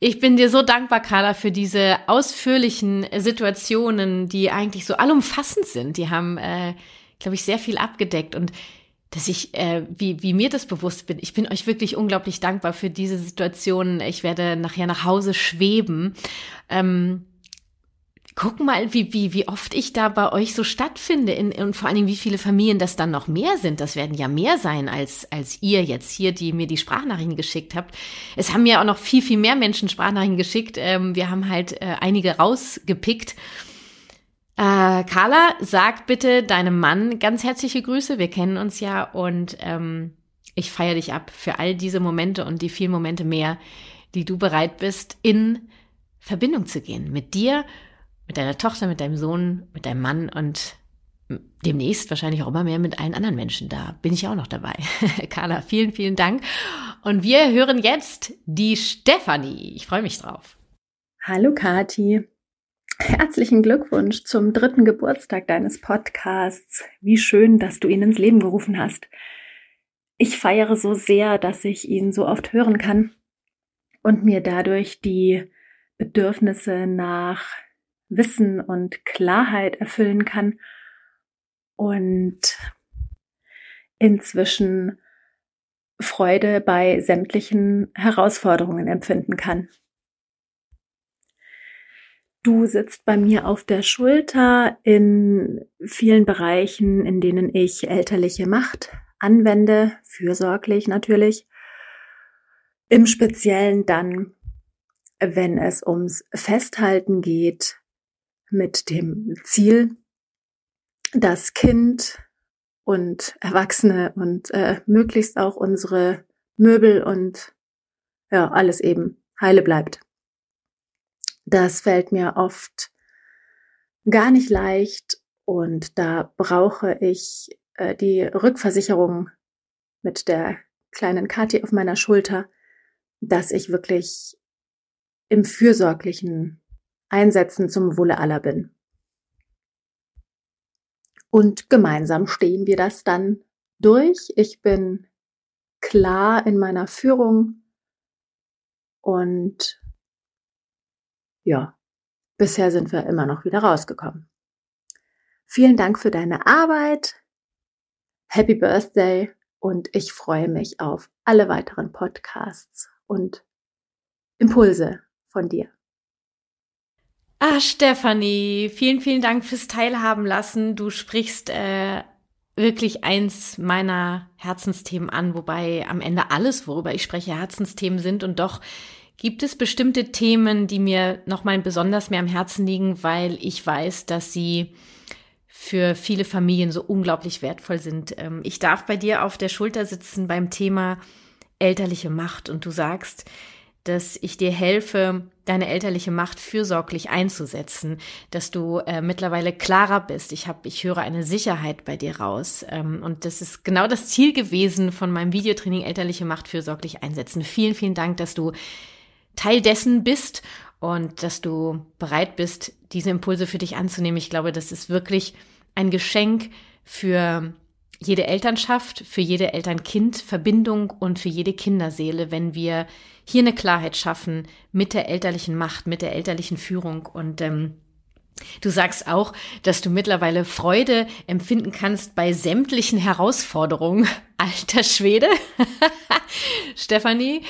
ich bin dir so dankbar, Carla, für diese ausführlichen Situationen, die eigentlich so allumfassend sind. Die haben, äh, glaube ich, sehr viel abgedeckt und dass ich, äh, wie, wie mir das bewusst bin, ich bin euch wirklich unglaublich dankbar für diese Situationen. Ich werde nachher nach Hause schweben. Ähm, guck mal, wie, wie, wie oft ich da bei euch so stattfinde in, und vor allen Dingen, wie viele Familien das dann noch mehr sind. Das werden ja mehr sein als, als ihr jetzt hier, die mir die Sprachnachrichten geschickt habt. Es haben ja auch noch viel, viel mehr Menschen Sprachnachrichten geschickt. Ähm, wir haben halt äh, einige rausgepickt. Äh, Carla, sag bitte deinem Mann ganz herzliche Grüße. Wir kennen uns ja und ähm, ich feiere dich ab für all diese Momente und die vielen Momente mehr, die du bereit bist, in Verbindung zu gehen mit dir mit deiner Tochter, mit deinem Sohn, mit deinem Mann und demnächst wahrscheinlich auch immer mehr mit allen anderen Menschen. Da bin ich auch noch dabei. Carla, vielen, vielen Dank. Und wir hören jetzt die Stefanie. Ich freue mich drauf. Hallo Kati. Herzlichen Glückwunsch zum dritten Geburtstag deines Podcasts. Wie schön, dass du ihn ins Leben gerufen hast. Ich feiere so sehr, dass ich ihn so oft hören kann und mir dadurch die Bedürfnisse nach Wissen und Klarheit erfüllen kann und inzwischen Freude bei sämtlichen Herausforderungen empfinden kann. Du sitzt bei mir auf der Schulter in vielen Bereichen, in denen ich elterliche Macht anwende, fürsorglich natürlich. Im Speziellen dann, wenn es ums Festhalten geht mit dem Ziel, das Kind und Erwachsene und äh, möglichst auch unsere Möbel und ja, alles eben heile bleibt. Das fällt mir oft gar nicht leicht und da brauche ich äh, die Rückversicherung mit der kleinen Kathi auf meiner Schulter, dass ich wirklich im fürsorglichen Einsetzen zum Wohle aller bin. Und gemeinsam stehen wir das dann durch. Ich bin klar in meiner Führung und ja, bisher sind wir immer noch wieder rausgekommen. Vielen Dank für deine Arbeit. Happy Birthday und ich freue mich auf alle weiteren Podcasts und Impulse von dir. Ah, Stefanie, vielen, vielen Dank fürs Teilhaben lassen. Du sprichst äh, wirklich eins meiner Herzensthemen an, wobei am Ende alles, worüber ich spreche, Herzensthemen sind und doch gibt es bestimmte Themen, die mir nochmal besonders mehr am Herzen liegen, weil ich weiß, dass sie für viele Familien so unglaublich wertvoll sind. Ähm, ich darf bei dir auf der Schulter sitzen beim Thema elterliche Macht und du sagst, dass ich dir helfe, deine elterliche Macht fürsorglich einzusetzen, dass du äh, mittlerweile klarer bist. Ich habe, ich höre eine Sicherheit bei dir raus. Ähm, und das ist genau das Ziel gewesen von meinem Videotraining elterliche Macht fürsorglich einsetzen. Vielen, vielen Dank, dass du Teil dessen bist und dass du bereit bist, diese Impulse für dich anzunehmen. Ich glaube, das ist wirklich ein Geschenk für jede Elternschaft, für jede Eltern-Kind-Verbindung und für jede Kinderseele, wenn wir hier eine Klarheit schaffen mit der elterlichen Macht, mit der elterlichen Führung und ähm, Du sagst auch, dass du mittlerweile Freude empfinden kannst bei sämtlichen Herausforderungen. Alter Schwede. Stefanie,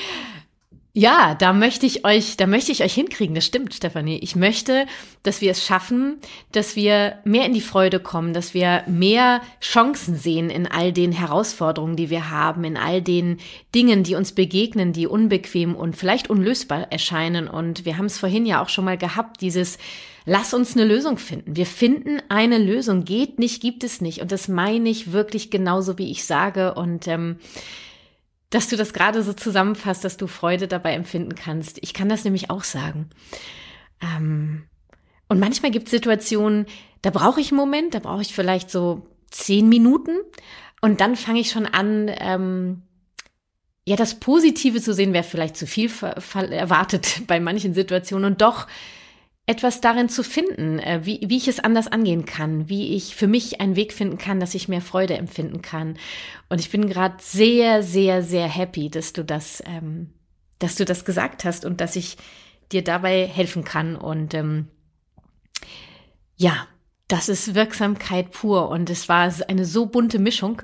ja, da möchte ich euch, da möchte ich euch hinkriegen. Das stimmt, Stefanie. Ich möchte, dass wir es schaffen, dass wir mehr in die Freude kommen, dass wir mehr Chancen sehen in all den Herausforderungen, die wir haben, in all den Dingen, die uns begegnen, die unbequem und vielleicht unlösbar erscheinen. Und wir haben es vorhin ja auch schon mal gehabt, dieses Lass uns eine Lösung finden. Wir finden eine Lösung. Geht nicht, gibt es nicht. Und das meine ich wirklich genauso, wie ich sage. Und ähm, dass du das gerade so zusammenfasst, dass du Freude dabei empfinden kannst. Ich kann das nämlich auch sagen. Ähm, und manchmal gibt es Situationen, da brauche ich einen Moment, da brauche ich vielleicht so zehn Minuten und dann fange ich schon an, ähm, ja, das Positive zu sehen, wäre vielleicht zu viel erwartet bei manchen Situationen und doch etwas darin zu finden, äh, wie, wie ich es anders angehen kann, wie ich für mich einen Weg finden kann, dass ich mehr Freude empfinden kann. Und ich bin gerade sehr, sehr, sehr happy, dass du das, ähm, dass du das gesagt hast und dass ich dir dabei helfen kann. Und ähm, ja, das ist Wirksamkeit pur und es war eine so bunte Mischung.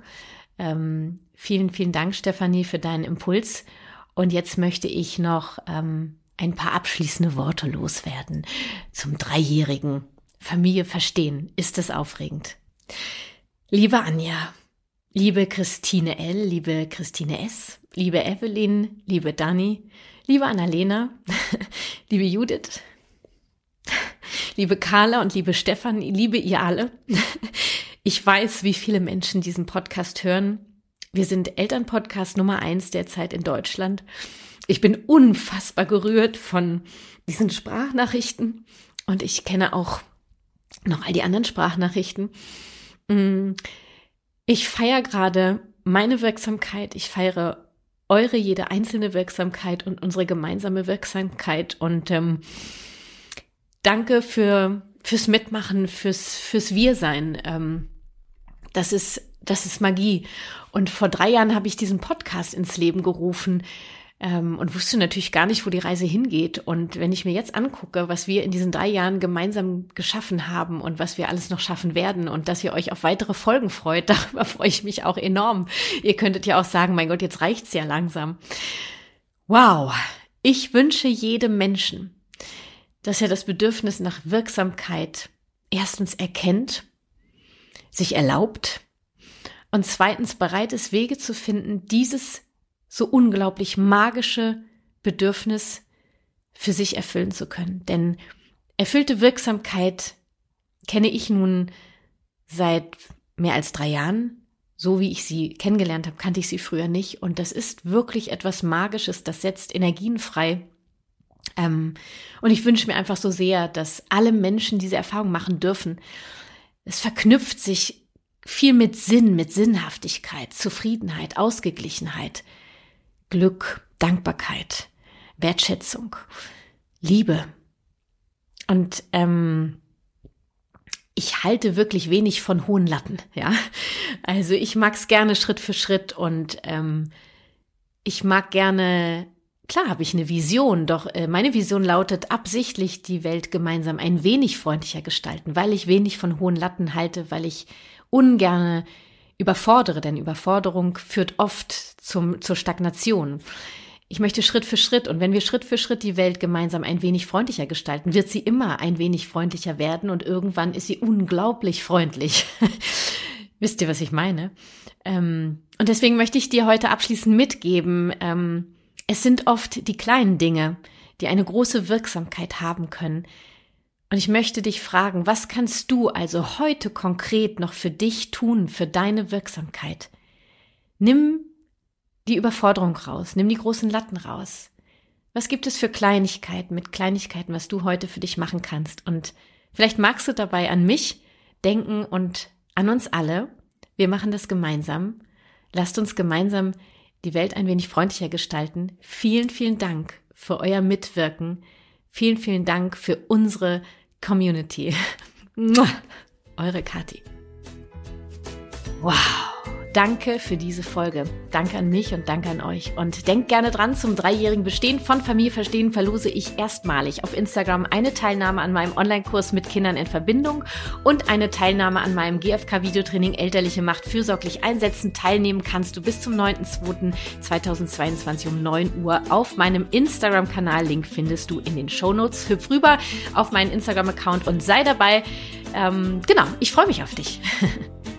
Ähm, vielen, vielen Dank, Stefanie, für deinen Impuls. Und jetzt möchte ich noch ähm, ein paar abschließende Worte loswerden zum dreijährigen Familie verstehen. Ist es aufregend? Liebe Anja, liebe Christine L., liebe Christine S., liebe Evelyn, liebe Dani, liebe Annalena, liebe Judith, liebe Carla und liebe Stefan, liebe ihr alle. Ich weiß, wie viele Menschen diesen Podcast hören. Wir sind Elternpodcast Nummer eins derzeit in Deutschland ich bin unfassbar gerührt von diesen Sprachnachrichten und ich kenne auch noch all die anderen Sprachnachrichten. Mm, ich feiere gerade meine Wirksamkeit, ich feiere eure jede einzelne Wirksamkeit und unsere gemeinsame Wirksamkeit und ähm, danke für fürs Mitmachen, fürs fürs Wir-Sein. Ähm, das ist das ist Magie. Und vor drei Jahren habe ich diesen Podcast ins Leben gerufen, ähm, und wusste natürlich gar nicht, wo die Reise hingeht. Und wenn ich mir jetzt angucke, was wir in diesen drei Jahren gemeinsam geschaffen haben und was wir alles noch schaffen werden und dass ihr euch auf weitere Folgen freut, darüber freue ich mich auch enorm. Ihr könntet ja auch sagen, mein Gott, jetzt reicht's ja langsam. Wow. Ich wünsche jedem Menschen, dass er das Bedürfnis nach Wirksamkeit erstens erkennt, sich erlaubt und zweitens bereit ist, Wege zu finden, dieses so unglaublich magische Bedürfnis für sich erfüllen zu können. Denn erfüllte Wirksamkeit kenne ich nun seit mehr als drei Jahren. so wie ich sie kennengelernt habe, kannte ich sie früher nicht. Und das ist wirklich etwas Magisches, das setzt Energien frei. Ähm, und ich wünsche mir einfach so sehr, dass alle Menschen diese Erfahrung machen dürfen. Es verknüpft sich viel mit Sinn, mit Sinnhaftigkeit, Zufriedenheit, Ausgeglichenheit, Glück, Dankbarkeit, Wertschätzung, Liebe. Und ähm, ich halte wirklich wenig von hohen Latten, ja. Also ich mag's gerne Schritt für Schritt und ähm, ich mag gerne, klar habe ich eine Vision, doch äh, meine Vision lautet absichtlich die Welt gemeinsam ein wenig freundlicher gestalten, weil ich wenig von hohen Latten halte, weil ich ungerne überfordere, denn Überforderung führt oft zum, zur Stagnation. Ich möchte Schritt für Schritt und wenn wir Schritt für Schritt die Welt gemeinsam ein wenig freundlicher gestalten, wird sie immer ein wenig freundlicher werden und irgendwann ist sie unglaublich freundlich. Wisst ihr, was ich meine? Ähm, und deswegen möchte ich dir heute abschließend mitgeben, ähm, es sind oft die kleinen Dinge, die eine große Wirksamkeit haben können. Und ich möchte dich fragen, was kannst du also heute konkret noch für dich tun, für deine Wirksamkeit? Nimm die Überforderung raus, nimm die großen Latten raus. Was gibt es für Kleinigkeiten, mit Kleinigkeiten, was du heute für dich machen kannst? Und vielleicht magst du dabei an mich denken und an uns alle. Wir machen das gemeinsam. Lasst uns gemeinsam die Welt ein wenig freundlicher gestalten. Vielen, vielen Dank für euer Mitwirken. Vielen, vielen Dank für unsere Community. Eure Kathi. Wow. Danke für diese Folge. Danke an mich und danke an euch. Und denkt gerne dran, zum dreijährigen Bestehen von Familie Verstehen verlose ich erstmalig auf Instagram eine Teilnahme an meinem Online-Kurs mit Kindern in Verbindung und eine Teilnahme an meinem GFK-Videotraining Elterliche Macht fürsorglich einsetzen. Teilnehmen kannst du bis zum 9.2.2022 um 9 Uhr auf meinem Instagram-Kanal. Link findest du in den Shownotes. Hüpf rüber auf meinen Instagram-Account und sei dabei. Ähm, genau, ich freue mich auf dich.